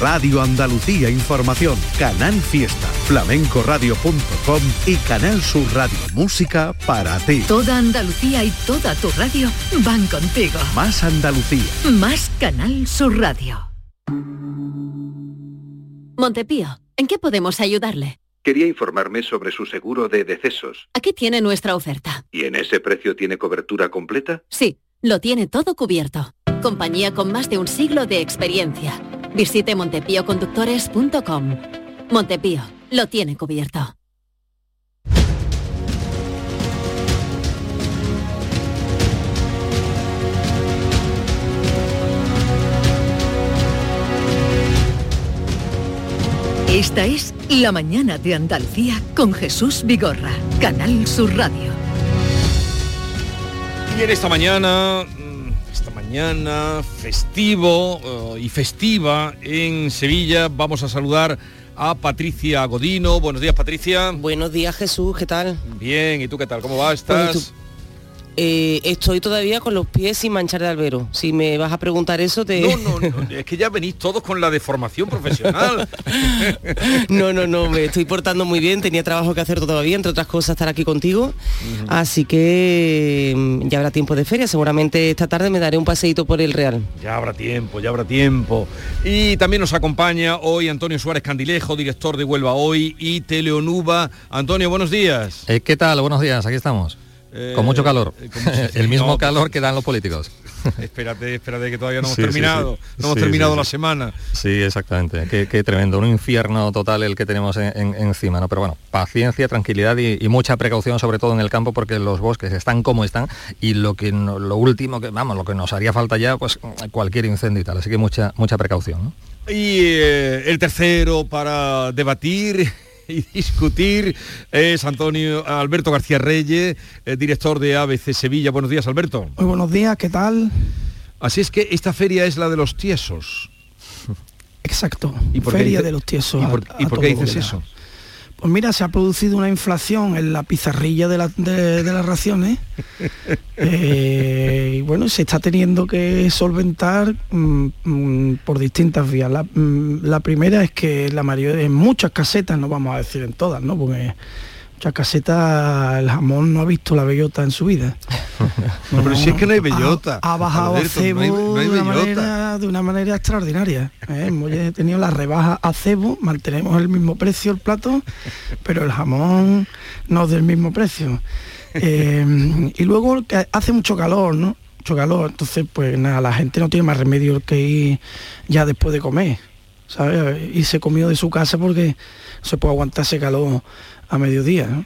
S43: Radio Andalucía Información, Canal Fiesta, flamencoradio.com y Canal Sur Radio Música para ti.
S28: Toda Andalucía y toda tu radio van contigo.
S43: Más Andalucía.
S28: Más Canal Sur Radio.
S44: Montepío, ¿en qué podemos ayudarle?
S45: Quería informarme sobre su seguro de decesos.
S44: Aquí tiene nuestra oferta.
S45: ¿Y en ese precio tiene cobertura completa?
S44: Sí, lo tiene todo cubierto. Compañía con más de un siglo de experiencia. Visite montepíoconductores.com. Montepío, lo tiene cubierto.
S28: Esta es La Mañana de Andalucía con Jesús Vigorra, Canal Sur Radio.
S1: Y en esta mañana, esta mañana festivo eh, y festiva en Sevilla, vamos a saludar a Patricia Godino. Buenos días, Patricia.
S46: Buenos días, Jesús, ¿qué tal?
S1: Bien, ¿y tú qué tal? ¿Cómo va? ¿Estás?
S46: Eh, estoy todavía con los pies sin manchar de albero. Si me vas a preguntar eso, te...
S1: No, no, no, es que ya venís todos con la deformación profesional.
S46: no, no, no, me estoy portando muy bien, tenía trabajo que hacer todavía, entre otras cosas estar aquí contigo. Así que mm, ya habrá tiempo de feria, seguramente esta tarde me daré un paseíto por el Real.
S1: Ya habrá tiempo, ya habrá tiempo. Y también nos acompaña hoy Antonio Suárez Candilejo, director de Huelva Hoy y Teleonuba. Antonio, buenos días.
S47: Eh, ¿Qué tal? Buenos días, aquí estamos. Con mucho calor.
S1: Eh, con mucho-
S47: el mismo
S1: no,
S47: calor que dan los políticos.
S1: Espérate, espérate que todavía no hemos
S47: Sí,
S1: terminado.
S47: sí.
S1: No hemos terminado la semana.
S47: Sí, exactamente. Qué, qué tremendo. Un infierno total el que tenemos en- en- encima, ¿no? Pero bueno, paciencia, tranquilidad y, y mucha precaución, sobre todo en el campo, porque los bosques están como están y lo que no- lo último que, vamos, lo que nos haría falta ya, pues cualquier incendio y tal. Así que mucha, mucha precaución, ¿no?
S1: Y eh, el tercero para debatir y discutir es Antonio Alberto García Reyes, eh, director de ABC Sevilla. Buenos días, Alberto.
S48: Muy buenos días, ¿qué tal?
S1: Así es que esta feria es la de los tiesos.
S48: Exacto.
S1: ¿Y por qué
S48: Feria
S1: dice-
S48: de los tiesos.
S1: ¿Y por,
S48: a-
S1: y por qué dices eso?
S49: Pues mira, se ha producido una inflación en la pizarrilla de, las raciones eh, y bueno, se está teniendo que solventar mm, mm, por distintas vías. Mm, la, primera es que la mayoría, en muchas casetas, no vamos a decir en todas, ¿no? Porque muchas casetas el jamón no ha visto la bellota en su vida.
S1: pero si es que no hay bellota.
S49: Ha, bajado a cebo de, una manera, extraordinaria. ¿eh? Hemos tenido la rebaja a cebo, mantenemos el mismo precio el plato, pero el jamón no es del mismo precio. Eh, y luego que hace mucho calor, ¿no? Mucho calor, entonces pues nada, la gente no tiene más remedio que ir ya después de comer, ¿sabes? Y se comió de su casa porque se puede aguantar ese calor a mediodía. ¿no?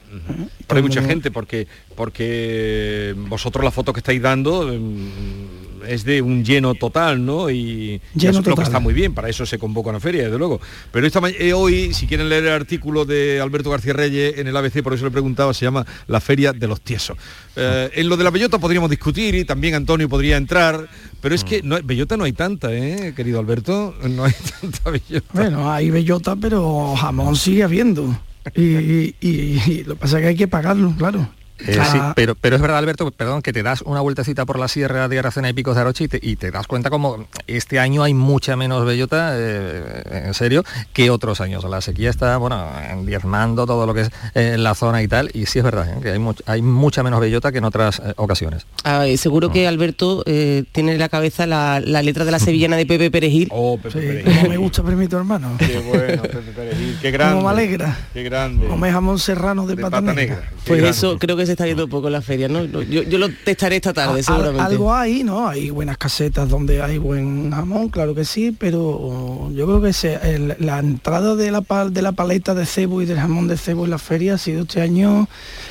S1: Pero hay mucha gente porque porque vosotros la foto que estáis dando mm, es de un lleno total, ¿no? Y
S49: lleno
S1: que está muy bien, para eso se convoca una feria, desde luego. Pero esta eh, hoy, si quieren leer el artículo de Alberto García Reyes en el ABC, por eso le preguntaba, se llama La Feria de los Tiesos. Eh, en lo de la bellota podríamos discutir y también Antonio podría entrar, pero es que no, bellota no hay tanta, ¿eh, querido Alberto? No hay tanta bellota.
S49: Bueno, hay bellota, pero jamón sigue habiendo y, lo que pasa es que hay que pagarlo, claro.
S47: Eh, sí, pero, pero es verdad, Alberto, perdón, que te das una vueltecita por la sierra de Aracena y Picos de Aroche y te, das cuenta como este año hay mucha menos bellota, eh, en serio, que otros años. La sequía está, bueno, diezmando todo lo que es eh, la zona y tal, y sí es verdad, que hay, hay, mucha menos bellota que en otras ocasiones.
S46: Ah, seguro que Alberto tiene en la cabeza la, letra de la sevillana de Pepe Perejil.
S49: Oh, Pepe Perejil. me gusta Permito Hermano.
S1: Qué bueno, Pepe Perejil, qué grande.
S49: Como me alegra.
S1: Qué grande.
S49: Come jamón serrano de, pata, negra.
S46: Pues eso creo que se está viendo poco en la feria, ¿no? Yo, lo testaré esta tarde, seguramente.
S49: Algo hay, ¿no? Hay buenas casetas donde hay buen jamón, claro que sí, pero yo creo que la entrada de la, de la paleta de cebo y del jamón de cebo en la feria ha sido este año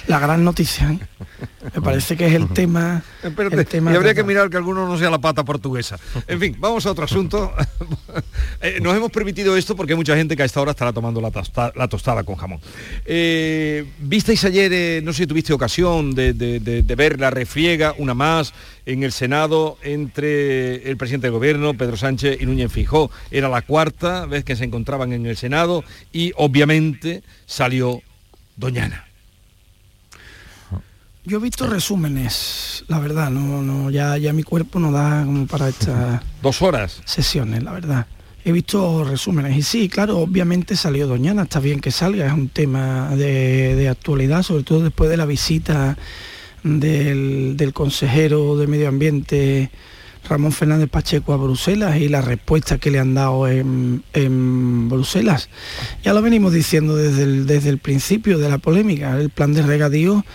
S49: la gran noticia. ¿eh? Me parece que es el tema.
S1: y habría que mirar que alguno no sea la pata portuguesa. En fin, vamos a otro asunto. Eh, nos hemos permitido esto porque hay mucha gente que a esta hora estará tomando la, tostada con jamón. Eh, ¿Visteis ayer, no sé si tuviste ocasión de, ver la refriega, una más, en el Senado entre el presidente del gobierno, Pedro Sánchez y Núñez Fijó? Era la cuarta vez que se encontraban en el Senado y obviamente salió Doñana.
S49: Yo he visto resúmenes, la verdad, no, no, ya, ya mi cuerpo no da como para estas
S1: dos horas
S49: sesiones, la verdad. He visto resúmenes y sí, claro, obviamente salió Doñana, está bien que salga, es un tema de, actualidad, sobre todo después de la visita del, consejero de Medio Ambiente Ramón Fernández Pacheco a Bruselas y la respuesta que le han dado en, en Bruselas. Ya lo venimos diciendo desde el, desde el principio de la polémica, el plan de regadío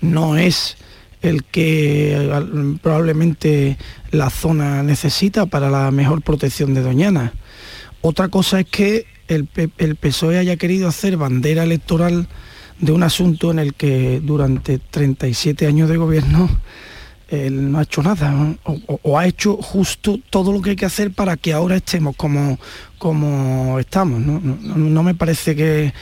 S49: no es el que eh, probablemente la zona necesita para la mejor protección de Doñana. Otra cosa es que el, PSOE haya querido hacer bandera electoral de un asunto en el que durante 37 años de gobierno él no ha hecho nada o, ha hecho justo todo lo que hay que hacer para que ahora estemos como, como estamos. no me parece que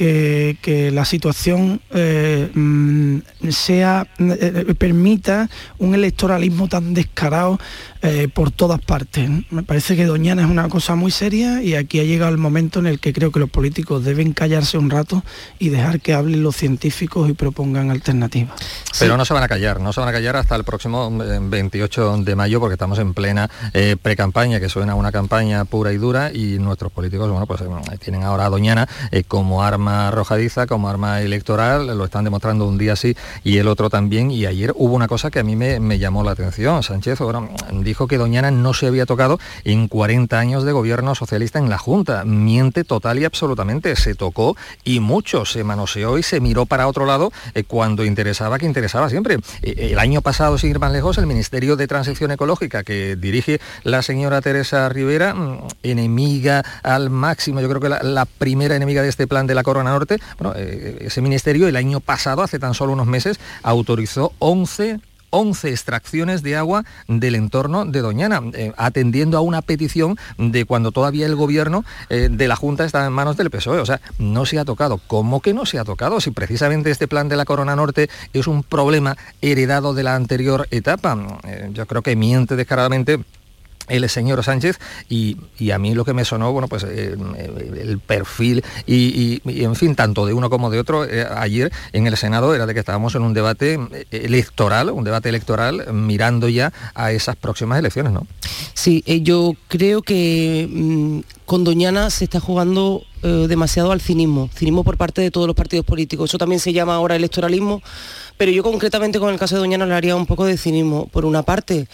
S49: que, la situación eh, mm, sea eh, permita un electoralismo tan descarado eh, por todas partes. Me parece que Doñana es una cosa muy seria y aquí ha llegado el momento en el que creo que los políticos deben callarse un rato y dejar que hablen los científicos y propongan alternativas.
S47: Pero no se van a callar, no se van a callar hasta el próximo 28 de mayo porque estamos en plena pre-campaña, que suena una campaña pura y dura y nuestros políticos, bueno, pues tienen ahora a Doñana como arma arrojadiza, como arma electoral, lo están demostrando un día sí y el otro también. Y ayer hubo una cosa que a mí me, llamó la atención. Sánchez dijo que Doñana no se había tocado en 40 años de gobierno socialista en la Junta. Miente total y absolutamente. Se tocó y mucho. Se manoseó y se miró para otro lado eh, cuando interesaba, que interesaba siempre. Eh, el año pasado, sin ir más lejos, el Ministerio de Transición Ecológica que dirige la señora Teresa Rivera, mm, enemiga al máximo, yo creo que la, primera enemiga de este plan de la Corona Norte, bueno, eh, ese ministerio el año pasado, hace tan solo unos meses, autorizó 11 11 extracciones de agua del entorno de Doñana, eh, atendiendo a una petición de cuando todavía el gobierno eh, de la Junta está en manos del PSOE. O sea, no se ha tocado. ¿Cómo que no se ha tocado? Si precisamente este plan de la Corona Norte es un problema heredado de la anterior etapa. yo creo que miente descaradamente el señor Sánchez y, a mí lo que me sonó, bueno, pues eh, el perfil y, en fin, tanto de uno como de otro, eh, ayer en el Senado era de que estábamos en un debate eh, electoral, un debate electoral mirando ya a esas próximas elecciones, ¿no?
S46: Sí, yo creo que mm, con Doñana se está jugando demasiado al cinismo, cinismo por parte de todos los partidos políticos. Eso también se llama ahora electoralismo, pero yo concretamente con el caso de Doñana le haría un poco de cinismo. Por una parte,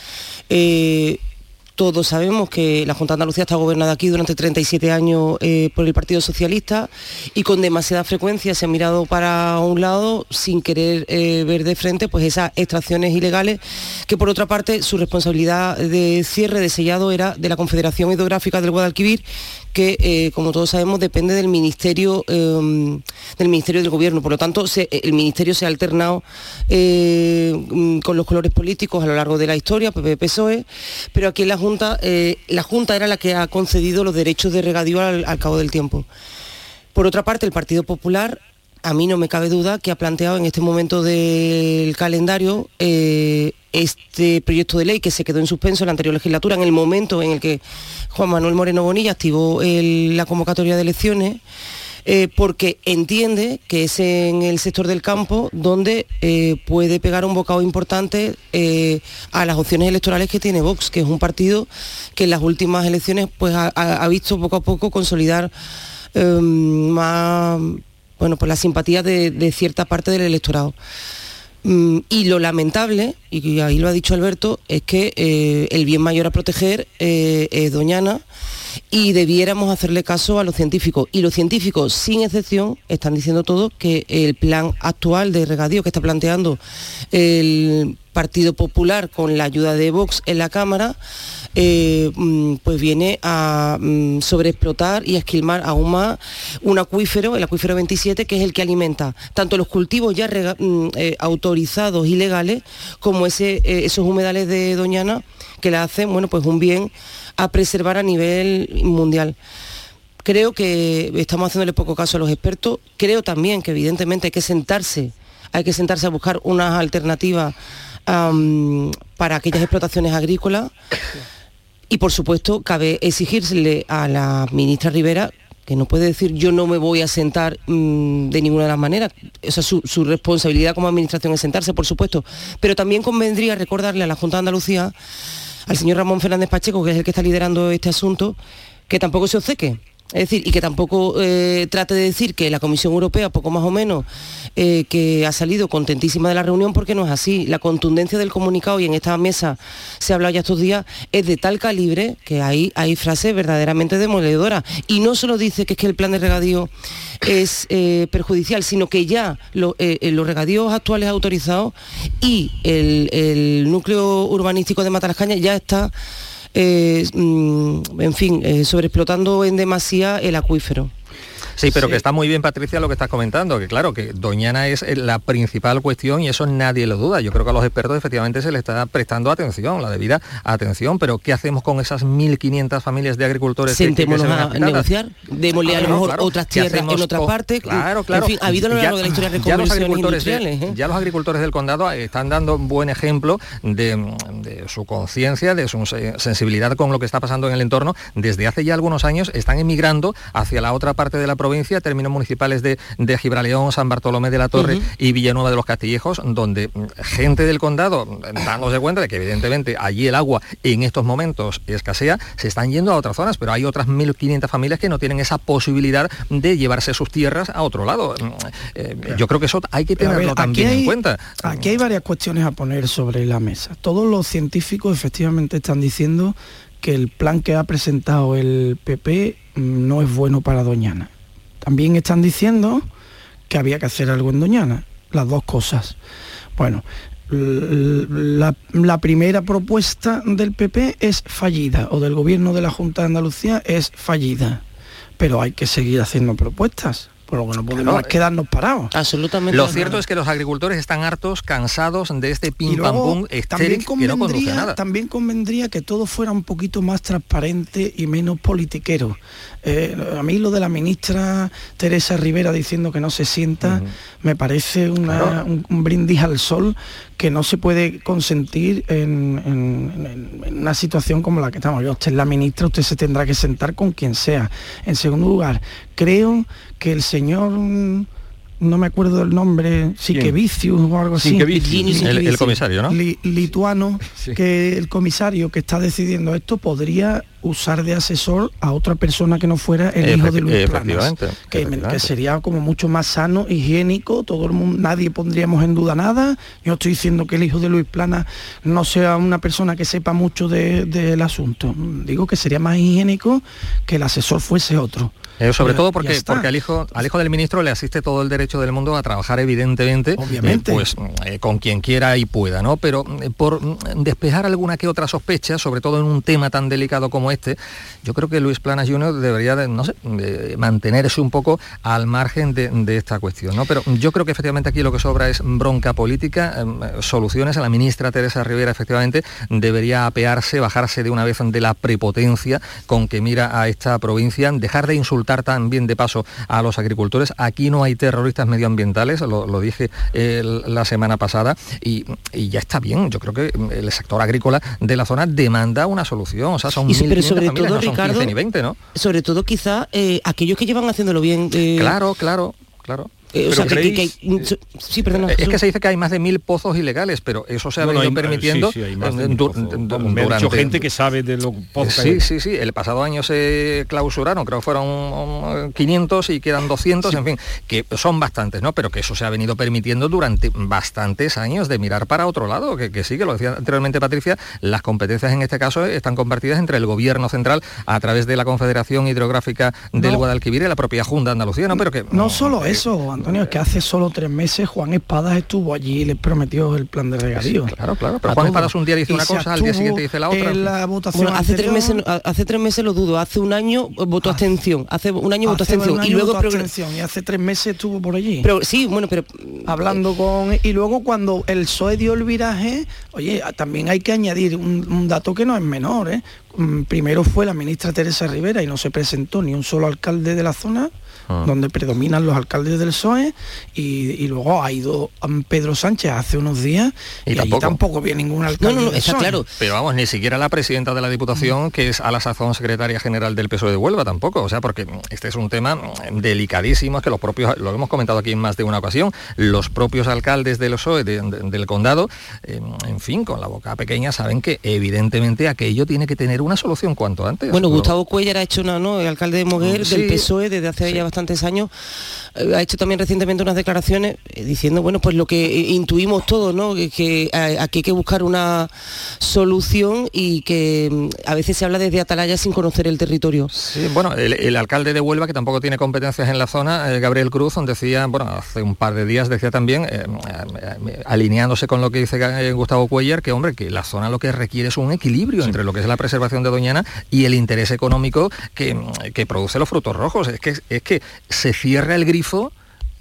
S46: todos sabemos que la Junta de Andalucía está gobernada aquí durante 37 años eh, por el Partido Socialista y con demasiada frecuencia se ha mirado para un lado sin querer eh, ver de frente pues esas extracciones ilegales que por otra parte su responsabilidad de cierre de sellado era de la Confederación Hidrográfica del Guadalquivir que, eh, como todos sabemos, depende del Ministerio, em, del, ministerio del Gobierno. Por lo tanto, el Ministerio se ha alternado eh, mm, con los colores políticos a lo largo de la historia, PP-PSOE, pero aquí en la Junta, eh, la Junta era la que ha concedido los derechos de regadío al cabo del tiempo. Por otra parte, el Partido Popular a mí no me cabe duda que ha planteado en este momento del calendario este proyecto de ley que se quedó en suspenso en la anterior legislatura, en el momento en el que Juan Manuel Moreno Bonilla activó la convocatoria de elecciones, eh, porque entiende que es en el sector del campo donde eh, puede pegar un bocado importante eh, a las opciones electorales que tiene Vox, que es un partido que en las últimas elecciones pues, ha, visto poco a poco consolidar em, más bueno, pues la simpatía de cierta parte del electorado. Mm, y lo lamentable, y ahí lo ha dicho Alberto, es que eh, el bien mayor a proteger eh, es Doñana y debiéramos hacerle caso a los científicos. Y los científicos, sin excepción, están diciendo todos que el plan actual de regadío que está planteando el Partido Popular con la ayuda de Vox en la Cámara, eh, mm, pues viene a mm, sobreexplotar y a esquilmar aún más un acuífero, el acuífero 27, que es el que alimenta tanto los cultivos ya mm, autorizados y legales como eh, esos humedales de Doñana que le hacen bueno, pues un bien a preservar a nivel mundial. Creo que estamos haciéndole poco caso a los expertos. Creo también que evidentemente hay que sentarse, hay que sentarse a buscar unas alternativas para aquellas explotaciones agrícolas. Y por supuesto, cabe exigirle a la ministra Rivera que no puede decir yo no me voy a sentar mm, de ninguna de las maneras. Su, su, responsabilidad como administración es sentarse, por supuesto. Pero también convendría recordarle a la Junta de Andalucía, al señor Ramón Fernández Pacheco, que es el que está liderando este asunto, que tampoco se obceque es decir, y que tampoco eh, trate de decir que la Comisión Europea, poco más o menos, eh, que ha salido contentísima de la reunión, porque no es así. La contundencia del comunicado, y en esta mesa se ha hablado ya estos días, es de tal calibre que hay, hay frases verdaderamente demoledoras. Y no solo dice que es que el plan de regadío es eh, perjudicial, sino que ya los regadíos actuales autorizados y el, el núcleo urbanístico de Matalascaña ya está eh, mm, en fin, eh, sobreexplotando en demasía el acuífero.
S47: Sí, pero que está muy bien, Patricia, lo que estás comentando, que claro, que Doñana es la principal cuestión y eso nadie lo duda. Yo creo que a los expertos efectivamente se le está prestando atención, la debida atención, pero ¿qué hacemos con esas 1.500 familias de agricultores?
S46: Sentémonos a negociar, démosle a lo mejor otras tierras en otra parte.
S47: Claro, claro.
S46: En fin, ha habido a lo largo de la historia
S47: ya los agricultores, ¿eh? ya los agricultores del condado están dando un buen ejemplo de, su conciencia, de su sensibilidad con lo que está pasando en el entorno. Desde hace ya algunos años están emigrando hacia la otra parte de la provincia provincia, términos municipales de, de Gibraleón, San Bartolomé de la Torre y Villanueva de los Castillejos, donde mm, gente del condado, dándose cuenta de que evidentemente allí el agua en estos momentos escasea, se están yendo a otras zonas, pero hay otras 1.500 familias que no tienen esa posibilidad de llevarse sus tierras a otro lado. Mm, eh, yo creo que eso hay que tenerlo también en cuenta.
S49: Aquí hay varias cuestiones a poner sobre la mesa. Todos los científicos efectivamente están diciendo que el plan que ha presentado el PP mm, no es bueno para Doñana. También están diciendo que había que hacer algo en Doñana, las dos cosas. Bueno, la, primera propuesta del PP es fallida, o del gobierno de la Junta de Andalucía es fallida, pero hay que seguir haciendo propuestas por lo que no podemos quedarnos parados.
S46: Absolutamente.
S47: Lo cierto es que los agricultores están hartos, cansados de este pim pam pum estéril que no conduce a nada.
S49: También convendría que todo fuera un poquito más transparente y menos politiquero. Eh, a mí lo de la ministra Teresa Rivera diciendo que no se sienta me parece un, brindis al sol que no se puede consentir en, una situación como la que estamos. Yo, usted es la ministra, usted se tendrá que sentar con quien sea. En segundo lugar, creo que el señor no me acuerdo del nombre, Siquevicius o algo así.
S47: El, el, comisario, ¿no?
S49: lituano, que el comisario que está decidiendo esto podría usar de asesor a otra persona que no fuera el hijo de Luis Planas, que, que, sería como mucho más sano, higiénico, todo el mundo, nadie pondríamos en duda nada. Yo estoy diciendo que el hijo de Luis Planas no sea una persona que sepa mucho del asunto. Digo que sería más higiénico que el asesor fuese otro.
S47: Eh, sobre todo porque, porque al, hijo, al hijo del ministro le asiste todo el derecho del mundo a trabajar, evidentemente, eh,
S49: Obviamente.
S47: pues eh, con quien quiera y pueda, ¿no? Pero por despejar alguna que otra sospecha, sobre todo en un tema tan delicado como este, yo creo que Luis Planas Jr. debería, de, no sé, mantenerse un poco al margen de, esta cuestión, ¿no? Pero yo creo que efectivamente aquí lo que sobra es bronca política, em, soluciones. A la ministra Teresa Rivera, efectivamente, debería apearse, bajarse de una vez de la prepotencia con que mira a esta provincia, dejar de insultar también de paso a los agricultores. Aquí no hay terroristas medioambientales, lo, dije la semana pasada, y, ya está bien. Yo creo que el sector agrícola de la zona demanda una solución. O sea, son
S46: pero sobre todo, Ricardo,
S47: ni 20, ¿no?
S46: Sobre todo quizá eh, aquellos que llevan haciéndolo bien. Eh,
S47: claro, claro, claro.
S46: Eh, sí, perdona,
S47: es que se dice que hay más de mil pozos ilegales, pero eso se ha venido permitiendo sí,
S1: durante gente que sabe de lo pozos.
S47: Sí, sí, sí. El pasado año se clausuraron, creo que fueron 500 y quedan 200, en fin, que son bastantes, ¿no? Pero que eso se ha venido permitiendo durante bastantes años de mirar para otro lado, que, que sí, que lo decía anteriormente Patricia, las competencias en este caso están compartidas entre el gobierno central a través de la Confederación Hidrográfica del Guadalquivir y la propia Junta de Andalucía, ¿no? Pero que
S49: no solo eso, Antonio, es que hace solo tres meses Juan Espadas estuvo allí y les prometió el plan de regadío.
S47: claro, claro. Pero Juan Espadas un día dice una cosa, al día siguiente dice la otra.
S49: La votación
S46: hace tres meses, hace tres meses lo dudo. Hace un año votó abstención. Hace un año votó abstención
S49: y luego abstención y hace tres meses estuvo por allí.
S46: Pero sí, bueno, pero
S49: hablando con y luego cuando el PSOE dio el viraje, oye, también hay que añadir un, un dato que no es menor, ¿eh? Mm, primero fue la ministra Teresa Rivera y no se presentó ni un solo alcalde de la zona Ah. donde predominan los alcaldes del PSOE y, luego ha ido Pedro Sánchez hace unos días y, tampoco. tampoco viene ningún alcalde.
S46: No, no, está claro.
S47: Pero vamos, ni siquiera la presidenta de la Diputación, que es a la sazón secretaria general del PSOE de Huelva tampoco, o sea, porque este es un tema delicadísimo, es que los propios, lo hemos comentado aquí en más de una ocasión, los propios alcaldes del PSOE del condado, en fin, con la boca pequeña, saben que evidentemente aquello tiene que tener una solución cuanto antes.
S46: Bueno, Gustavo Cuellar ha hecho una, ¿no? El alcalde de Moguer del PSOE desde hace ya bastante bastantes años, eh, ha hecho también recientemente unas declaraciones eh, diciendo, bueno, pues lo que intuimos todos, ¿no? Que, aquí hay que buscar una solución y que mm, a veces se habla desde Atalaya sin conocer el territorio.
S47: Sí, bueno, el, alcalde de Huelva, que tampoco tiene competencias en la zona, eh, Gabriel Cruz, decía, bueno, hace un par de días decía también, alineándose con lo que dice Gustavo Cuellar, que hombre, que la zona lo que requiere es un equilibrio entre lo que es la preservación de Doñana y el interés económico que, que produce los frutos rojos. Es que, es que se cierra el grifo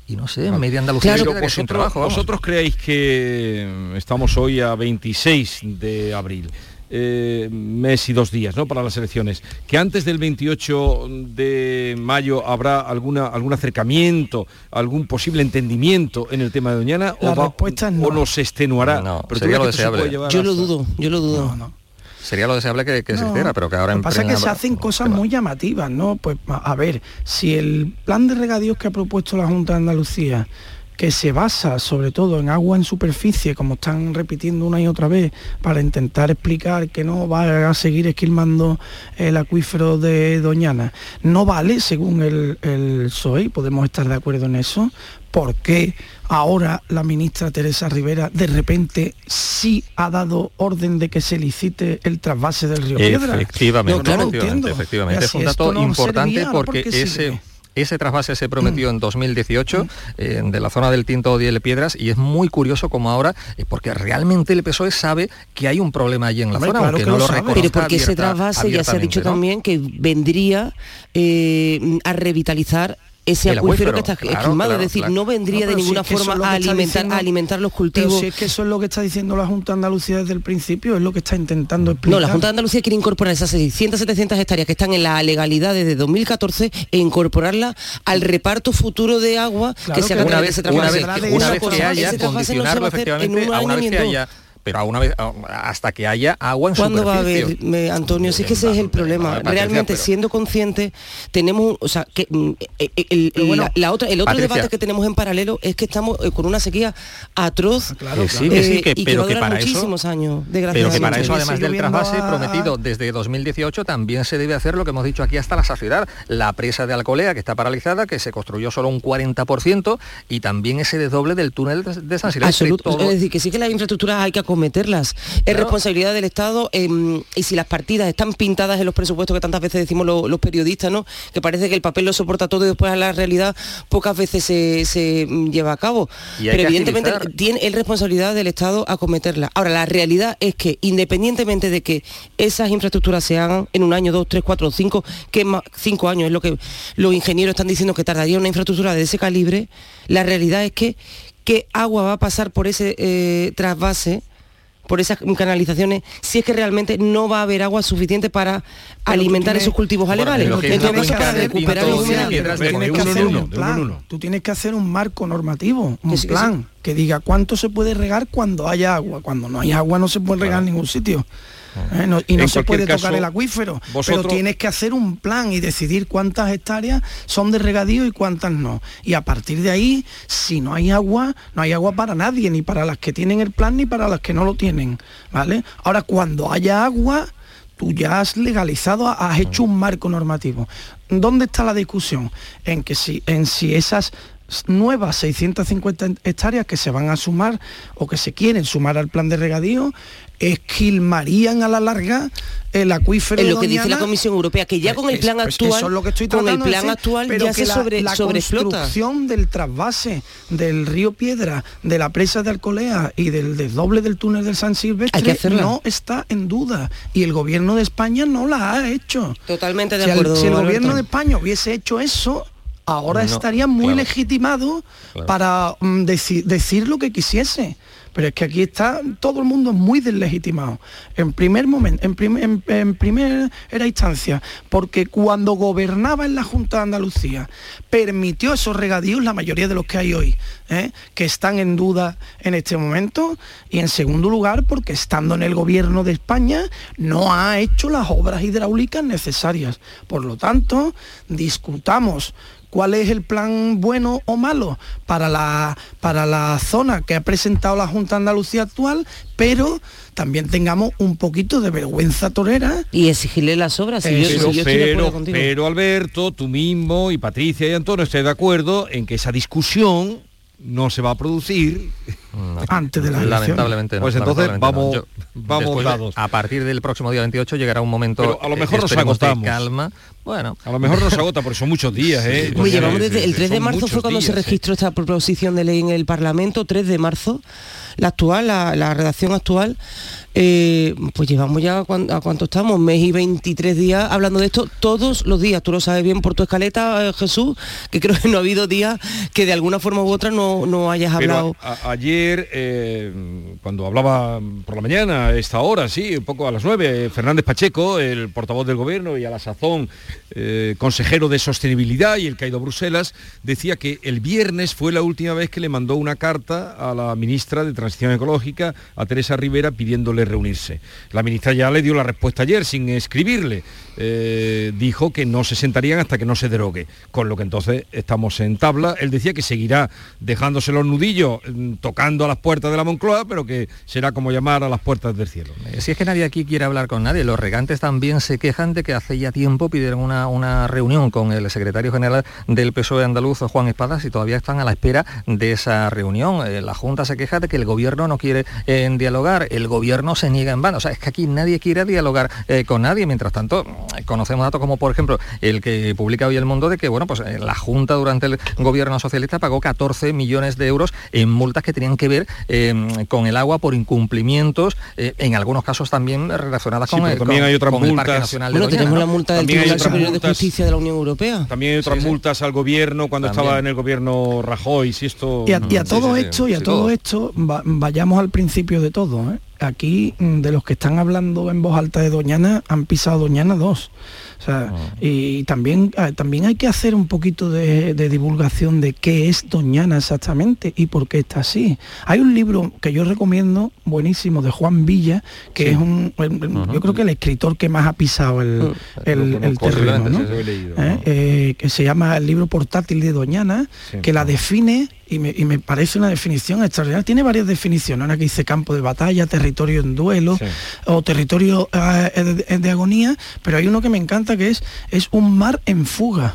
S47: y no sé, en media Andalucía
S1: claro, vosotros, trabajo, vosotros creéis que estamos hoy a 26 de abril. Eh, mes y dos días ¿no? para las elecciones, que antes del 28 de mayo habrá alguna, algún acercamiento, algún posible entendimiento en el tema de Doñana
S49: o, va,
S1: o nos extenuará.
S47: pero sería lo deseable.
S46: Yo lo dudo, yo lo dudo.
S47: No, sería lo deseable que, que se hiciera, pero que ahora
S49: Lo que pasa es que se hacen cosas muy llamativas, ¿no? Pues a ver, si el plan de regadíos que ha propuesto la Junta de Andalucía que se basa sobre todo en agua en superficie, como están repitiendo una y otra vez, para intentar explicar que no va a seguir esquilmando el acuífero de Doñana, no vale según el, el PSOE, podemos estar de acuerdo en eso, ¿por qué ahora la ministra Teresa Rivera de repente sí ha dado orden de que se licite el trasvase del río Piedra?
S47: Efectivamente, efectivamente, Es un dato importante porque ese ese trasvase se prometió en 2018 mm. eh, de la zona del Tinto de Piedras y es muy curioso como ahora, eh, porque realmente el PSOE sabe que hay un problema allí en la zona, aunque no lo,
S46: Pero porque ese trasvase ya se ha dicho también que vendría eh, a revitalizar ese
S47: El
S46: acuífero,
S47: acuífero,
S46: que está
S47: claro,
S46: es decir,
S47: claro.
S46: no vendría
S49: No,
S46: de
S49: pero si
S46: ninguna
S49: es que eso
S46: forma a alimentar,
S49: diciendo-
S46: a alimentar los
S49: Pero
S46: cultivos.
S49: si es que eso es lo que está diciendo la Junta de Andalucía desde el principio, es lo que está intentando explicar.
S46: No, la Junta de Andalucía quiere incorporar esas 600, 700 hectáreas que están en la legalidad desde 2014 e incorporarla al reparto futuro de agua que se haga
S47: una vez,
S46: ese
S47: una vez, una vez que haya,
S46: se
S47: condicionarlo efectivamente a una vez que haya, pero a una vez, hasta que haya agua en
S46: ¿Cuándo va a haber, me- Antonio? Si es que ese es el problema.
S47: Patricia,
S46: Realmente,
S47: pero-
S46: siendo conscientes, tenemos, o sea, que mm, eh, eh, el, la- la otra, el otro
S47: Patricia.
S46: debate que tenemos en paralelo es que estamos eh, con una sequía atroz
S47: Que sí, que sí,
S46: eh,
S47: que-
S46: y que
S47: pero
S46: va a
S47: que para eso-
S46: muchísimos años,
S47: Pero que para eso, además del trasvase
S46: a-
S47: prometido desde 2018, también se debe hacer lo que hemos dicho aquí hasta la saciedad. La presa de Alcolea, que está paralizada, que se construyó solo un 40%, y también ese desdoble del túnel de, de San Silvestre.
S46: Absoluto.
S47: Todo-
S46: Es decir, que sí que las infraestructuras hay que acometerlas. Es responsabilidad del Estado em, y si las partidas están pintadas en los presupuestos que tantas veces decimos lo- los periodistas, ¿no? Que parece que el papel lo soporta todo y después a la realidad pocas veces se, se, mm, lleva a cabo. Pero evidentemente
S47: agilizar.
S46: tiene es responsabilidad del Estado acometerlas. Ahora, la realidad es que independientemente de que esas infraestructuras se hagan en un año, dos, tres, cuatro, cinco, que más, cinco años es lo que los ingenieros están diciendo que tardaría una infraestructura de ese calibre, la realidad es que qué agua va a pasar por ese eh, trasvase por esas canalizaciones si es que realmente no va a haber agua suficiente para alimentar
S49: tienes-
S46: esos cultivos
S49: Bueno,
S46: alegales. Entonces,
S49: tienes que
S46: para
S49: hacer
S46: recuperar los.
S49: Tú tienes que hacer un marco normativo, un
S46: sí,
S49: plan que diga cuánto se puede regar cuando haya agua. Cuando no hay agua no se puede regar en ningún sitio. Eh, no- y no
S1: En
S49: se puede tocar el acuífero, pero tienes que hacer un plan y decidir cuántas hectáreas son de regadío y cuántas no. Y a partir de ahí, si no hay agua, no hay agua para nadie, ni para las que tienen el plan ni para las que no lo tienen, ¿vale? Ahora cuando haya agua, tú ya has legalizado, has hecho un marco normativo. ¿Dónde está la discusión? En que si en si esas nuevas 650 hectáreas que se van a sumar o que se quieren sumar al plan de regadío esquilmarían a la larga el acuífero
S46: Es
S49: de
S46: lo que dice la. Comisión Europea, que ya con el plan
S49: pues
S46: actual,
S49: eso es lo que estoy
S46: con el
S49: de
S46: plan
S49: decir,
S46: actual
S49: pero
S46: ya
S49: que
S46: se
S49: la,
S46: sobre,
S49: la construcción del trasvase del río Piedra, de la presa de Alcolea y del desdoble del túnel del San
S46: Hay que
S49: Silvestre no está en duda y el gobierno de España no la ha hecho.
S46: Totalmente de
S49: si el-
S46: acuerdo.
S49: si el
S46: Alberto.
S49: gobierno de España hubiese hecho eso, ahora
S46: No,
S49: estaría muy
S46: claro.
S49: legitimado
S46: Claro.
S49: para mm, deci- decir lo que quisiese. Pero es que aquí está todo el mundo muy deslegitimado. En primer momento, en, en primera instancia, porque cuando gobernaba en la Junta de Andalucía, permitió esos regadíos, la mayoría de los que hay hoy, ¿eh? que están en duda en este momento. Y en segundo lugar, porque estando en el gobierno de España, no ha hecho las obras hidráulicas necesarias. Por lo tanto, discutamos cuál es el plan bueno o malo para la, para la zona que ha presentado la Junta de Andalucía actual, pero también tengamos un poquito de vergüenza torera.
S46: Y exigirle las obras. Si yo,
S1: pero,
S46: si yo estoy de acuerdo
S1: pero,
S46: contigo.
S1: pero, Alberto, tú mismo y Patricia y Antonio estáis de acuerdo en que esa discusión no se va a producir
S49: antes de la
S47: Lamentablemente no.
S1: Pues entonces
S47: lamentablemente
S1: vamos,
S47: no. Yo-
S1: vamos
S47: de-
S1: dados.
S47: a partir del próximo día 28 llegará un momento
S1: Pero a lo
S47: eh,
S1: mejor nos
S47: de
S1: agotamos.
S47: calma. Bueno,
S1: A lo mejor nos agota porque son muchos días, ¿eh?
S46: Oye, llevamos desde el 3 de marzo fue cuando se
S1: días, ¿eh?
S46: registró esta proposición de ley en el Parlamento, 3 de marzo, la actual, la, la redacción actual. Eh, pues llevamos ya a, a cuánto estamos, mes y 23 días hablando de esto todos los días. Tú lo sabes bien por tu escaleta, eh, Jesús, que creo que no ha habido días que de alguna forma u otra no, no hayas
S1: Pero
S46: hablado.
S1: a- a- ayer, eh, cuando hablaba por la mañana, a esta hora, sí, un poco a las 9, Fernández Pacheco, el portavoz del gobierno y a la sazón consejero de sostenibilidad y el caído Bruselas, decía que el viernes fue la última vez que le mandó una carta a la ministra de Transición Ecológica, a Teresa Rivera, pidiéndole reunirse. La ministra ya le dio la respuesta ayer sin escribirle. Eh, dijo que no se sentarían hasta que no se derogue, con lo que entonces estamos en tabla. Él decía que seguirá dejándose los nudillos, mm, tocando a las puertas de la Moncloa, pero que será como llamar a las puertas del cielo.
S47: Eh, Si es que nadie aquí quiere hablar con nadie, los regantes también se quejan de que hace ya tiempo pidieron una, una reunión con el secretario general del PSOE andaluz, Juan Espadas, y todavía están a la espera de esa reunión. Eh, La Junta se queja de que el gobierno no quiere eh, dialogar, el gobierno no se niega en vano. O sea, es que aquí nadie quiere dialogar eh, con nadie. Mientras tanto, conocemos datos como, por ejemplo, el que publica hoy El Mundo de que, bueno, pues eh, la Junta durante el gobierno socialista pagó 14 millones de euros en multas que tenían que ver em, con el agua por incumplimientos, eh, en algunos casos también relacionadas
S1: Sí,
S47: con, el,
S1: también
S47: con-
S1: hay otras
S47: con el
S1: multas.
S47: Parque Nacional de
S46: Bueno,
S47: Doñana,
S46: tenemos
S47: ¿no?
S46: la multa del
S1: También hay
S46: Tribunal Superior de
S1: multas.
S46: Justicia de la Unión Europea.
S1: También hay otras
S46: Sí, sí.
S1: multas al gobierno cuando
S46: También.
S1: estaba en el gobierno Rajoy, si esto...
S49: Y a, y a
S1: Sí,
S49: todo
S1: sí, sí.
S49: esto, y a
S1: Sí,
S49: todo esto, va- vayamos al principio de todo. ¿eh? Aquí, mm, de los que están hablando en voz alta de Doñana, han pisado Doñana dos. Sea, y también, ah, también hay que hacer un poquito de, de divulgación de qué es Doñana exactamente y por qué está así. Hay un libro que yo recomiendo, buenísimo, de Juan Villa, que es un, el- yo creo que el escritor que más ha pisado el, el-
S1: Lo
S49: el terreno, ¿no? ¿Eh? Eh, que se llama el libro portátil de Doñana,
S1: Sí.
S49: que la define y me, y me parece una definición extraordinaria. Tiene varias definiciones, una que dice campo de batalla, territorio en duelo o territorio eh, de, de agonía, pero hay uno que me encanta que es, es un mar en fuga.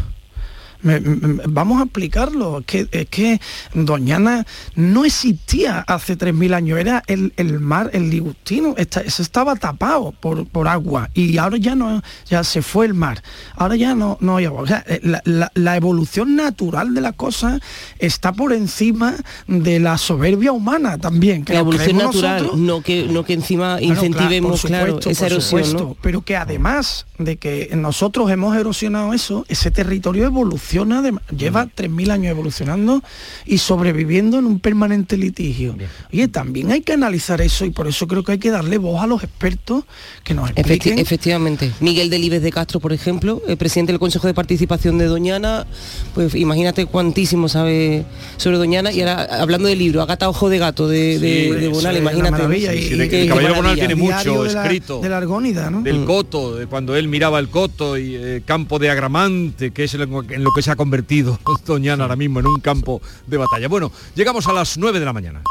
S49: Me- me- vamos a explicarlo, es que, es que Doñana no existía hace 3.000 años, era el, el mar, el Ligustino, esta- eso estaba tapado por, por agua y ahora ya no, ya se fue el mar, ahora ya no, no hay agua. O sea, eh, la, la- la evolución natural de la cosa está por encima de la soberbia humana también. Que
S46: La evolución natural,
S49: nosotros.
S46: no que, no que encima
S49: Bueno,
S46: incentivemos, claro,
S49: supuesto,
S46: esa erosión,
S49: supuesto,
S46: ¿no?
S49: pero que además de que nosotros hemos erosionado eso, ese territorio evoluciona, de- lleva 3.000 años evolucionando y sobreviviendo en un permanente litigio. Oye, también hay que analizar eso y por eso creo que hay que darle voz a los expertos que nos
S46: Efecti-
S49: expliquen.
S46: efectivamente. Miguel Delibes de Castro, por ejemplo, el presidente del Consejo de Participación de Doñana, pues imagínate cuantísimo sabe sobre Doñana. Y ahora, hablando del libro, Agata Ojo de Gato de, de,
S49: Sí,
S46: de
S49: eso
S46: Bonal, imagínate.
S49: y-
S1: Sí, de-
S46: Qué-
S1: el Caballero. Bonal tiene mucho
S49: de la-
S1: escrito.
S49: de la Argónida, ¿no?
S1: Del
S49: Mm.
S1: coto, de cuando él miraba el coto y eh, campo de agramante, que es en lo, en lo que se ha convertido Doñana ahora mismo, en un campo de batalla. Bueno, llegamos a las 9 de la mañana.